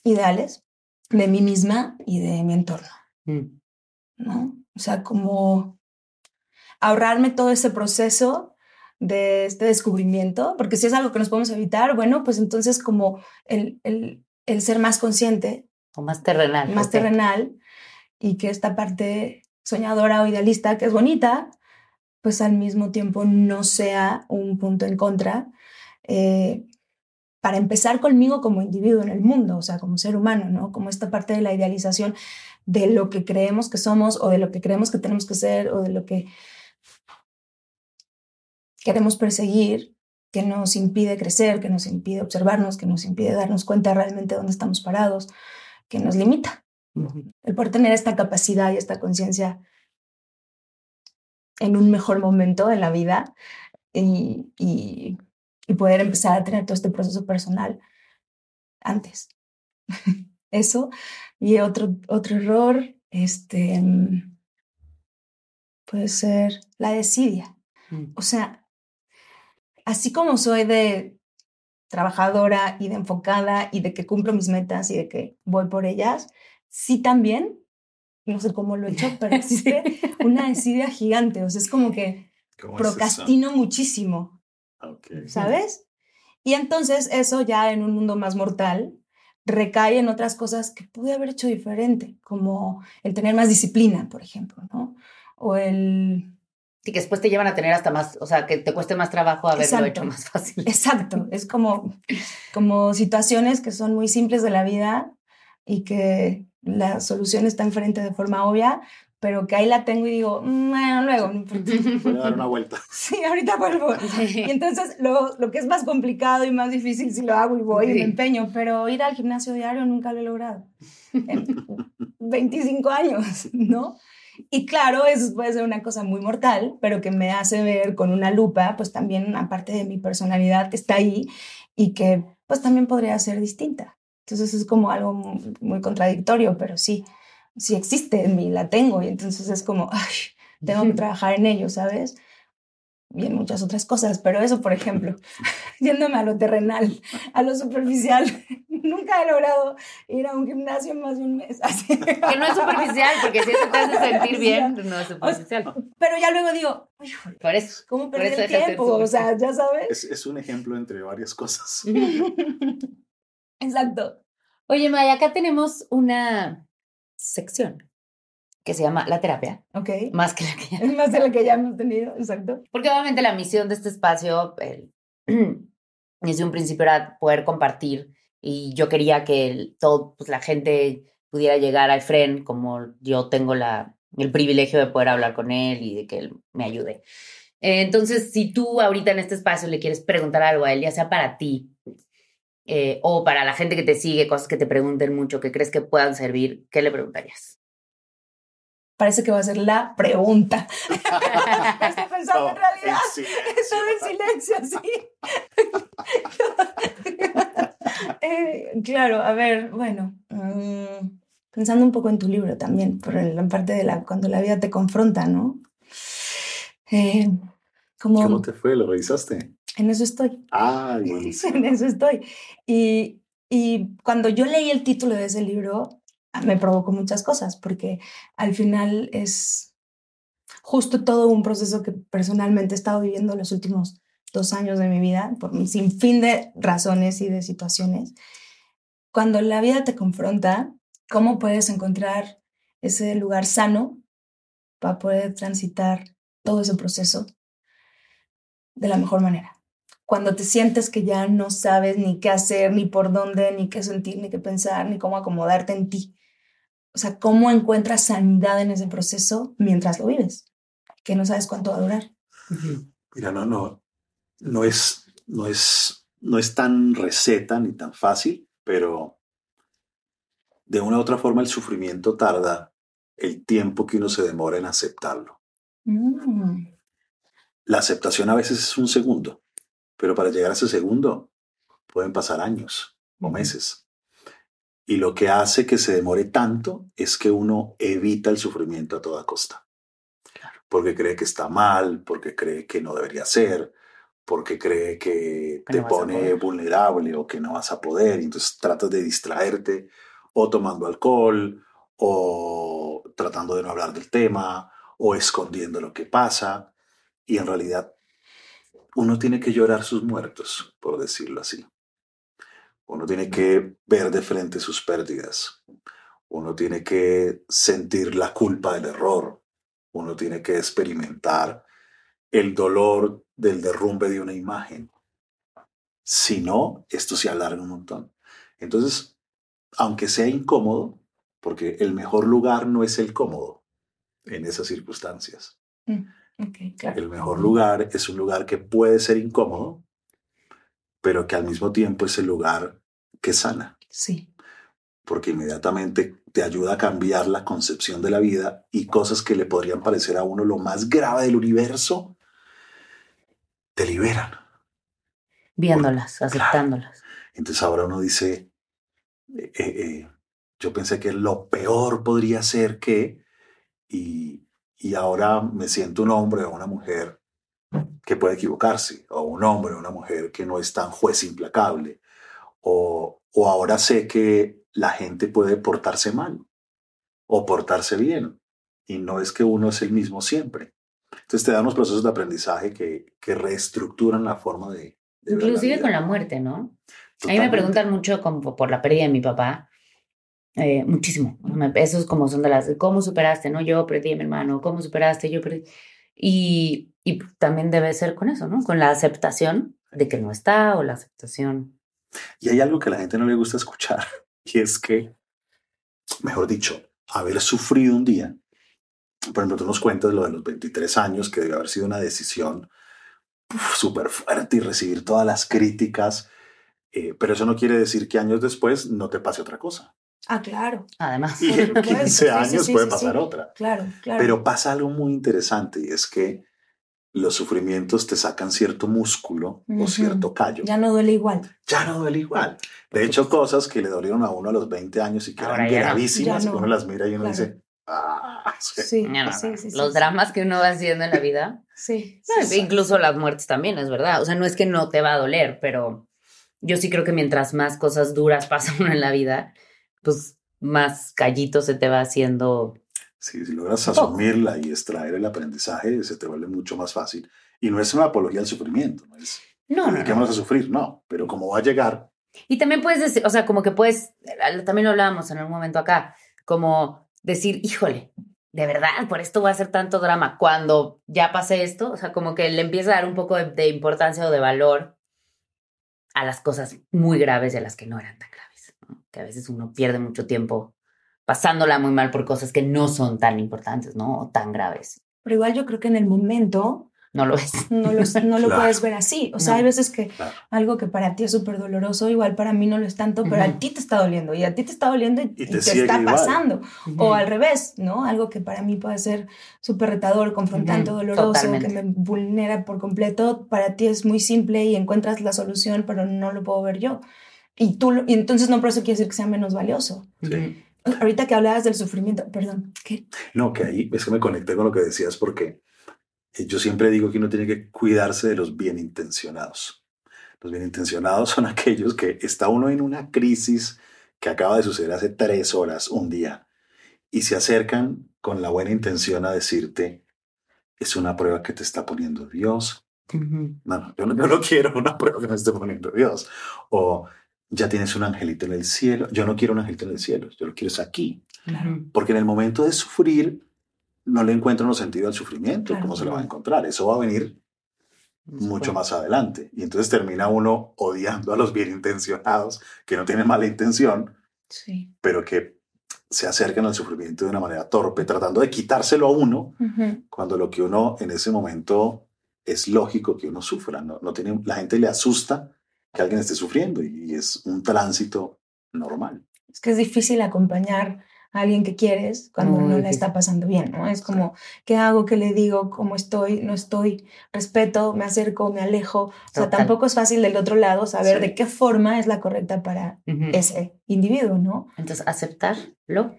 ideales de mí misma y de mi entorno, Mm. ¿No? O sea, como ahorrarme todo ese proceso de este descubrimiento, porque si es algo que nos podemos evitar, bueno, pues entonces como el, el, el ser más consciente, O más terrenal. más terrenal, y que esta parte soñadora o idealista, que es bonita, pues al mismo tiempo no sea un punto en contra, eh, para empezar conmigo como individuo en el mundo, o sea, como ser humano, ¿no? Como esta parte de la idealización de lo que creemos que somos o de lo que creemos que tenemos que ser o de lo que queremos perseguir, que nos impide crecer, que nos impide observarnos, que nos impide darnos cuenta realmente de dónde estamos parados, que nos limita Ujú. el poder tener esta capacidad y esta conciencia en un mejor momento en la vida y, y- y poder empezar a tener todo este proceso personal antes. Eso. Y otro, otro error, este, mm, puede ser la desidia. Mm. O sea, así como soy de trabajadora y de enfocada y de que cumplo mis metas y de que voy por ellas, sí también, no sé cómo lo he hecho, pero existe una desidia gigante. O sea, es como que procrastino muchísimo, ¿sabes? Y entonces eso ya en un mundo más mortal recae en otras cosas que pude haber hecho diferente, como el tener más disciplina, por ejemplo, ¿no? O el Sí, que después te llevan a tener hasta más, o sea, que te cueste más trabajo haberlo Exacto. hecho más fácil. Exacto, es como, como situaciones que son muy simples de la vida y que la solución está enfrente de forma obvia, pero que ahí la tengo y digo, "Mm, bueno, luego, no importa". Voy a dar una vuelta. sí, ahorita vuelvo. Y entonces lo, lo que es más complicado y más difícil, si lo hago y voy y Sí. me empeño, pero ir al gimnasio diario nunca lo he logrado. En 25 años, ¿no? Y claro, eso puede ser una cosa muy mortal, pero que me hace ver con una lupa, pues también una parte de mi personalidad que está ahí y que pues también podría ser distinta. Entonces es como algo muy, muy contradictorio, pero sí, sí existe en mí, la tengo y entonces es como, ay, tengo que trabajar en ello, ¿sabes? Y en muchas otras cosas, pero eso, por ejemplo, yéndome a lo terrenal, a lo superficial, nunca he logrado ir a un gimnasio más de un mes. Así. Que no es superficial, porque si eso te hace sentir bien, no es superficial. Pero ya luego digo, "Híjole, Por eso. ¿cómo eso el tiempo? O sea, ya sabes. Es, es un ejemplo entre varias cosas. Exacto. Oye, Maya, acá tenemos una sección que se llama la terapia, Ok. más que la que ya más de lo que ya hemos tenido, exacto. Porque obviamente la misión de este espacio, el- desde un principio era poder compartir y yo quería que el- todo, pues la gente pudiera llegar al FREN como yo tengo la, el privilegio de poder hablar con él y de que él me ayude. Entonces, si tú ahorita en este espacio le quieres preguntar algo a él, ya sea para ti eh, o para la gente que te sigue, cosas que te pregunten mucho, que crees que puedan servir, ¿qué le preguntarías? Parece que va a ser la pregunta. Estoy pensando en No, realidad. en Estaba en silencio, así. Eh, claro, a ver, bueno, mm, pensando un poco en tu libro también, por la parte de la, cuando la vida te confronta, ¿no? Eh, como, ¿Cómo te fue? ¿Lo revisaste? En eso estoy. Ah, buenísimo. en eso estoy. Y, en eso estoy. Y, y cuando yo leí el título de ese libro, ah, me provocó muchas cosas, porque al final es justo todo un proceso que personalmente he estado viviendo los últimos dos años de mi vida, por un sinfín de razones y de situaciones. Cuando la vida te confronta, ¿cómo puedes encontrar ese lugar sano para poder transitar todo ese proceso de la mejor manera? Cuando te sientes que ya no sabes ni qué hacer, ni por dónde, ni qué sentir, ni qué pensar, ni cómo acomodarte en ti. O sea, ¿cómo encuentras sanidad en ese proceso mientras lo vives? Que no sabes cuánto va a durar. Mira, no, no, no es, no es, no es tan receta ni tan fácil, pero de una u otra forma el sufrimiento tarda el tiempo que uno se demora en aceptarlo. Mm. La aceptación a veces es un segundo, pero para llegar a ese segundo pueden pasar años o meses. Y lo que hace que se demore tanto es que uno evita el sufrimiento a toda costa. Porque cree que está mal, porque cree que no debería ser, porque cree que Que te no pone vulnerable o que no vas a poder. Y entonces tratas de distraerte o tomando alcohol o tratando de no hablar del tema o escondiendo lo que pasa. Y en realidad uno tiene que llorar sus muertos, por decirlo así. Uno tiene que ver de frente sus pérdidas. Uno tiene que sentir la culpa del error. Uno tiene que experimentar el dolor del derrumbe de una imagen. Si no, esto se alarga un montón. Entonces, aunque sea incómodo, porque el mejor lugar no es el cómodo en esas circunstancias. Claro. El mejor lugar es un lugar que puede ser incómodo, pero que al mismo tiempo es el lugar que sana, Sí. porque inmediatamente te ayuda a cambiar la concepción de la vida y cosas que le podrían parecer a uno lo más grave del universo, te liberan. Viéndolas, aceptándolas. Entonces ahora uno dice, eh, eh, eh, yo pensé que lo peor podría ser que, y, y ahora me siento un hombre o una mujer que puede equivocarse, o un hombre o una mujer que no es tan juez implacable, o, o ahora sé que la gente puede portarse mal o portarse bien, y no es que uno es el mismo siempre. Entonces te dan unos procesos de aprendizaje que, que reestructuran la forma de... de Inclusive con la muerte, ¿no? A mí me Totalmente. preguntan mucho como por la pérdida de mi papá. Eh, muchísimo. Me- Esos como son de las, ¿cómo superaste? No, yo perdí a mi hermano, ¿cómo superaste? Yo perdí. Y, y también debe ser con eso, ¿no? Con la aceptación de que no está o la aceptación. Y hay algo que a la gente no le gusta escuchar, y es que, mejor dicho, haber sufrido un día, por ejemplo, tú nos cuentas lo de los 23 años, que debe haber sido una decisión súper fuerte y recibir todas las críticas, eh, pero eso no quiere decir que años después no te pase otra cosa. Ah, claro. Además, Y en supuesto, 15 sí, sí, años sí, puede sí, pasar sí. otra. Claro, claro. Pero pasa algo muy interesante y es que los sufrimientos te sacan cierto músculo o Ujú. cierto callo. ya no duele igual. ya no duele igual. De hecho, cosas que le dolieron a uno a los 20 años y que Ahora eran no. gravísimas, no. uno las mira y uno Claro. dice, ah, sí". Sí, no, no, sí, no. sí, sí, los sí. dramas que uno va haciendo en la vida. Sí. No, sí, sí. incluso las muertes también, es verdad. O sea, no es que no te va a doler, pero yo sí creo que mientras más cosas duras pasa uno en la vida, pues más callito se te va haciendo. Sí, si logras asumirla y extraer el aprendizaje, se te vuelve mucho más fácil. Y no es una apología al sufrimiento, no es No, no, dediquémonos a sufrir, no, pero como va a llegar, Y también puedes decir, o sea, como que puedes, también lo hablábamos en algún momento acá, como decir, híjole, de verdad, por esto voy a hacer tanto drama. Cuando ya pasé esto, o sea, como que le empieza a dar un poco de, de importancia o de valor a las cosas muy graves a las que no eran tan graves. Que a veces uno pierde mucho tiempo pasándola muy mal por cosas que no son tan importantes, ¿no? O tan graves. Pero igual yo creo que en el momento No lo ves. no lo, no lo Claro. puedes ver así. O sea, No. hay veces que Claro. algo que para ti es súper doloroso, igual para mí no lo es tanto, pero Ujú. a ti te está doliendo y a ti te está doliendo y, Y y te te, sigue está igual. pasando. O al revés, ¿no? Algo que para mí puede ser súper retador, confrontante, Ujú, doloroso, totalmente. que me vulnera por completo, para ti es muy simple y encuentras la solución, pero no lo puedo ver yo. Y tú, y entonces no por eso quiere decir que sea menos valioso. Sí. Ahorita que hablabas del sufrimiento, perdón, ¿qué? no, que ahí es que me conecté con lo que decías porque eh, yo siempre digo que uno tiene que cuidarse de los bien intencionados. Los bien intencionados son aquellos que está uno en una crisis que acaba de suceder hace tres horas, un día, y se acercan con la buena intención a decirte, es una prueba que te está poniendo Dios. No, no, yo no, yo no quiero una prueba que me esté poniendo Dios. O ya tienes un angelito en el cielo. Yo no quiero un angelito en el cielo, yo lo quiero es aquí. Porque en el momento de sufrir, no le encuentro un sentido al sufrimiento, Claro. ¿cómo se lo va a encontrar? Eso va a venir mucho más adelante. Y entonces termina uno odiando a los bien intencionados, que no tienen mala intención, Sí. pero que se acercan al sufrimiento de una manera torpe, tratando de quitárselo a uno, cuando lo que uno en ese momento es lógico que uno sufra. No, no tiene, la gente le asusta que alguien esté sufriendo y es un tránsito normal. Es que es difícil acompañar a alguien que quieres cuando Muy no la está pasando bien, ¿no? Es como, ¿qué hago? ¿Qué le digo? ¿Cómo estoy? ¿No estoy? Respeto, me acerco, me alejo. O sea, Total. tampoco es fácil del otro lado saber Sí. de qué forma es la correcta para ese individuo, ¿no? Entonces, aceptarlo.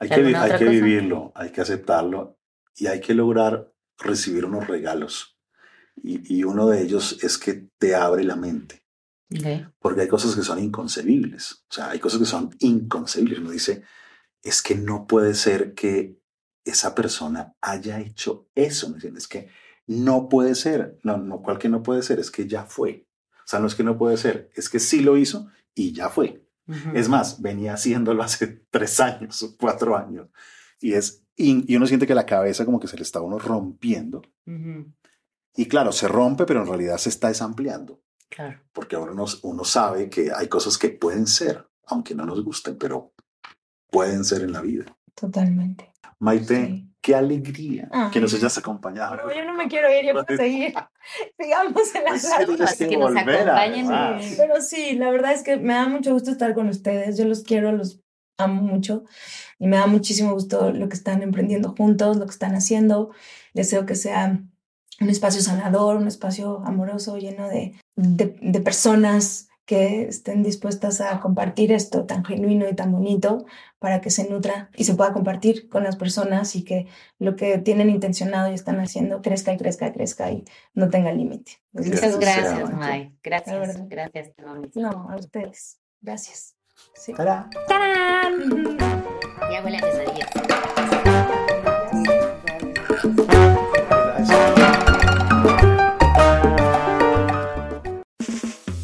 Hay ¿Y que, hay cosa? vivirlo, hay que aceptarlo y hay que lograr recibir unos regalos. Y, y uno de ellos es que te abre la mente, porque hay cosas que son inconcebibles. O sea, hay cosas que son inconcebibles. Uno dice, es que no puede ser que esa persona haya hecho eso, ¿me entiendes? Es que no puede ser. No, no, ¿cuál que no puede ser? Es que ya fue. O sea, no es que no puede ser, es que sí lo hizo y ya fue. Es más, venía haciéndolo hace tres años o cuatro años. Y, es, y, uno siente que la cabeza como que se le está uno rompiendo. Ujú. Y claro, se rompe, pero en realidad se está desampliando. Claro. Porque ahora uno, uno sabe que hay cosas que pueden ser, aunque no nos gusten, pero pueden ser en la vida. Totalmente. Maite, Sí. qué alegría que nos Ay. hayas acompañado. No, yo no me quiero ir, yo quiero seguir. Sigamos en la Pues tienes que nos acompañen Pero sí, la verdad es que me da mucho gusto estar con ustedes. Yo los quiero, los amo mucho y me da muchísimo gusto lo que están emprendiendo juntos, lo que están haciendo. Deseo que sea un espacio sanador, un espacio amoroso, lleno de, de, de personas que estén dispuestas a compartir esto tan genuino y tan bonito para que se nutra y se pueda compartir con las personas y que lo que tienen intencionado y están haciendo crezca y crezca y crezca y no tenga límite. Muchas Gracias. May. Gracias, gracias. No, a ustedes. Gracias. Sí. Tará. ¡Tarán! A quesadillas.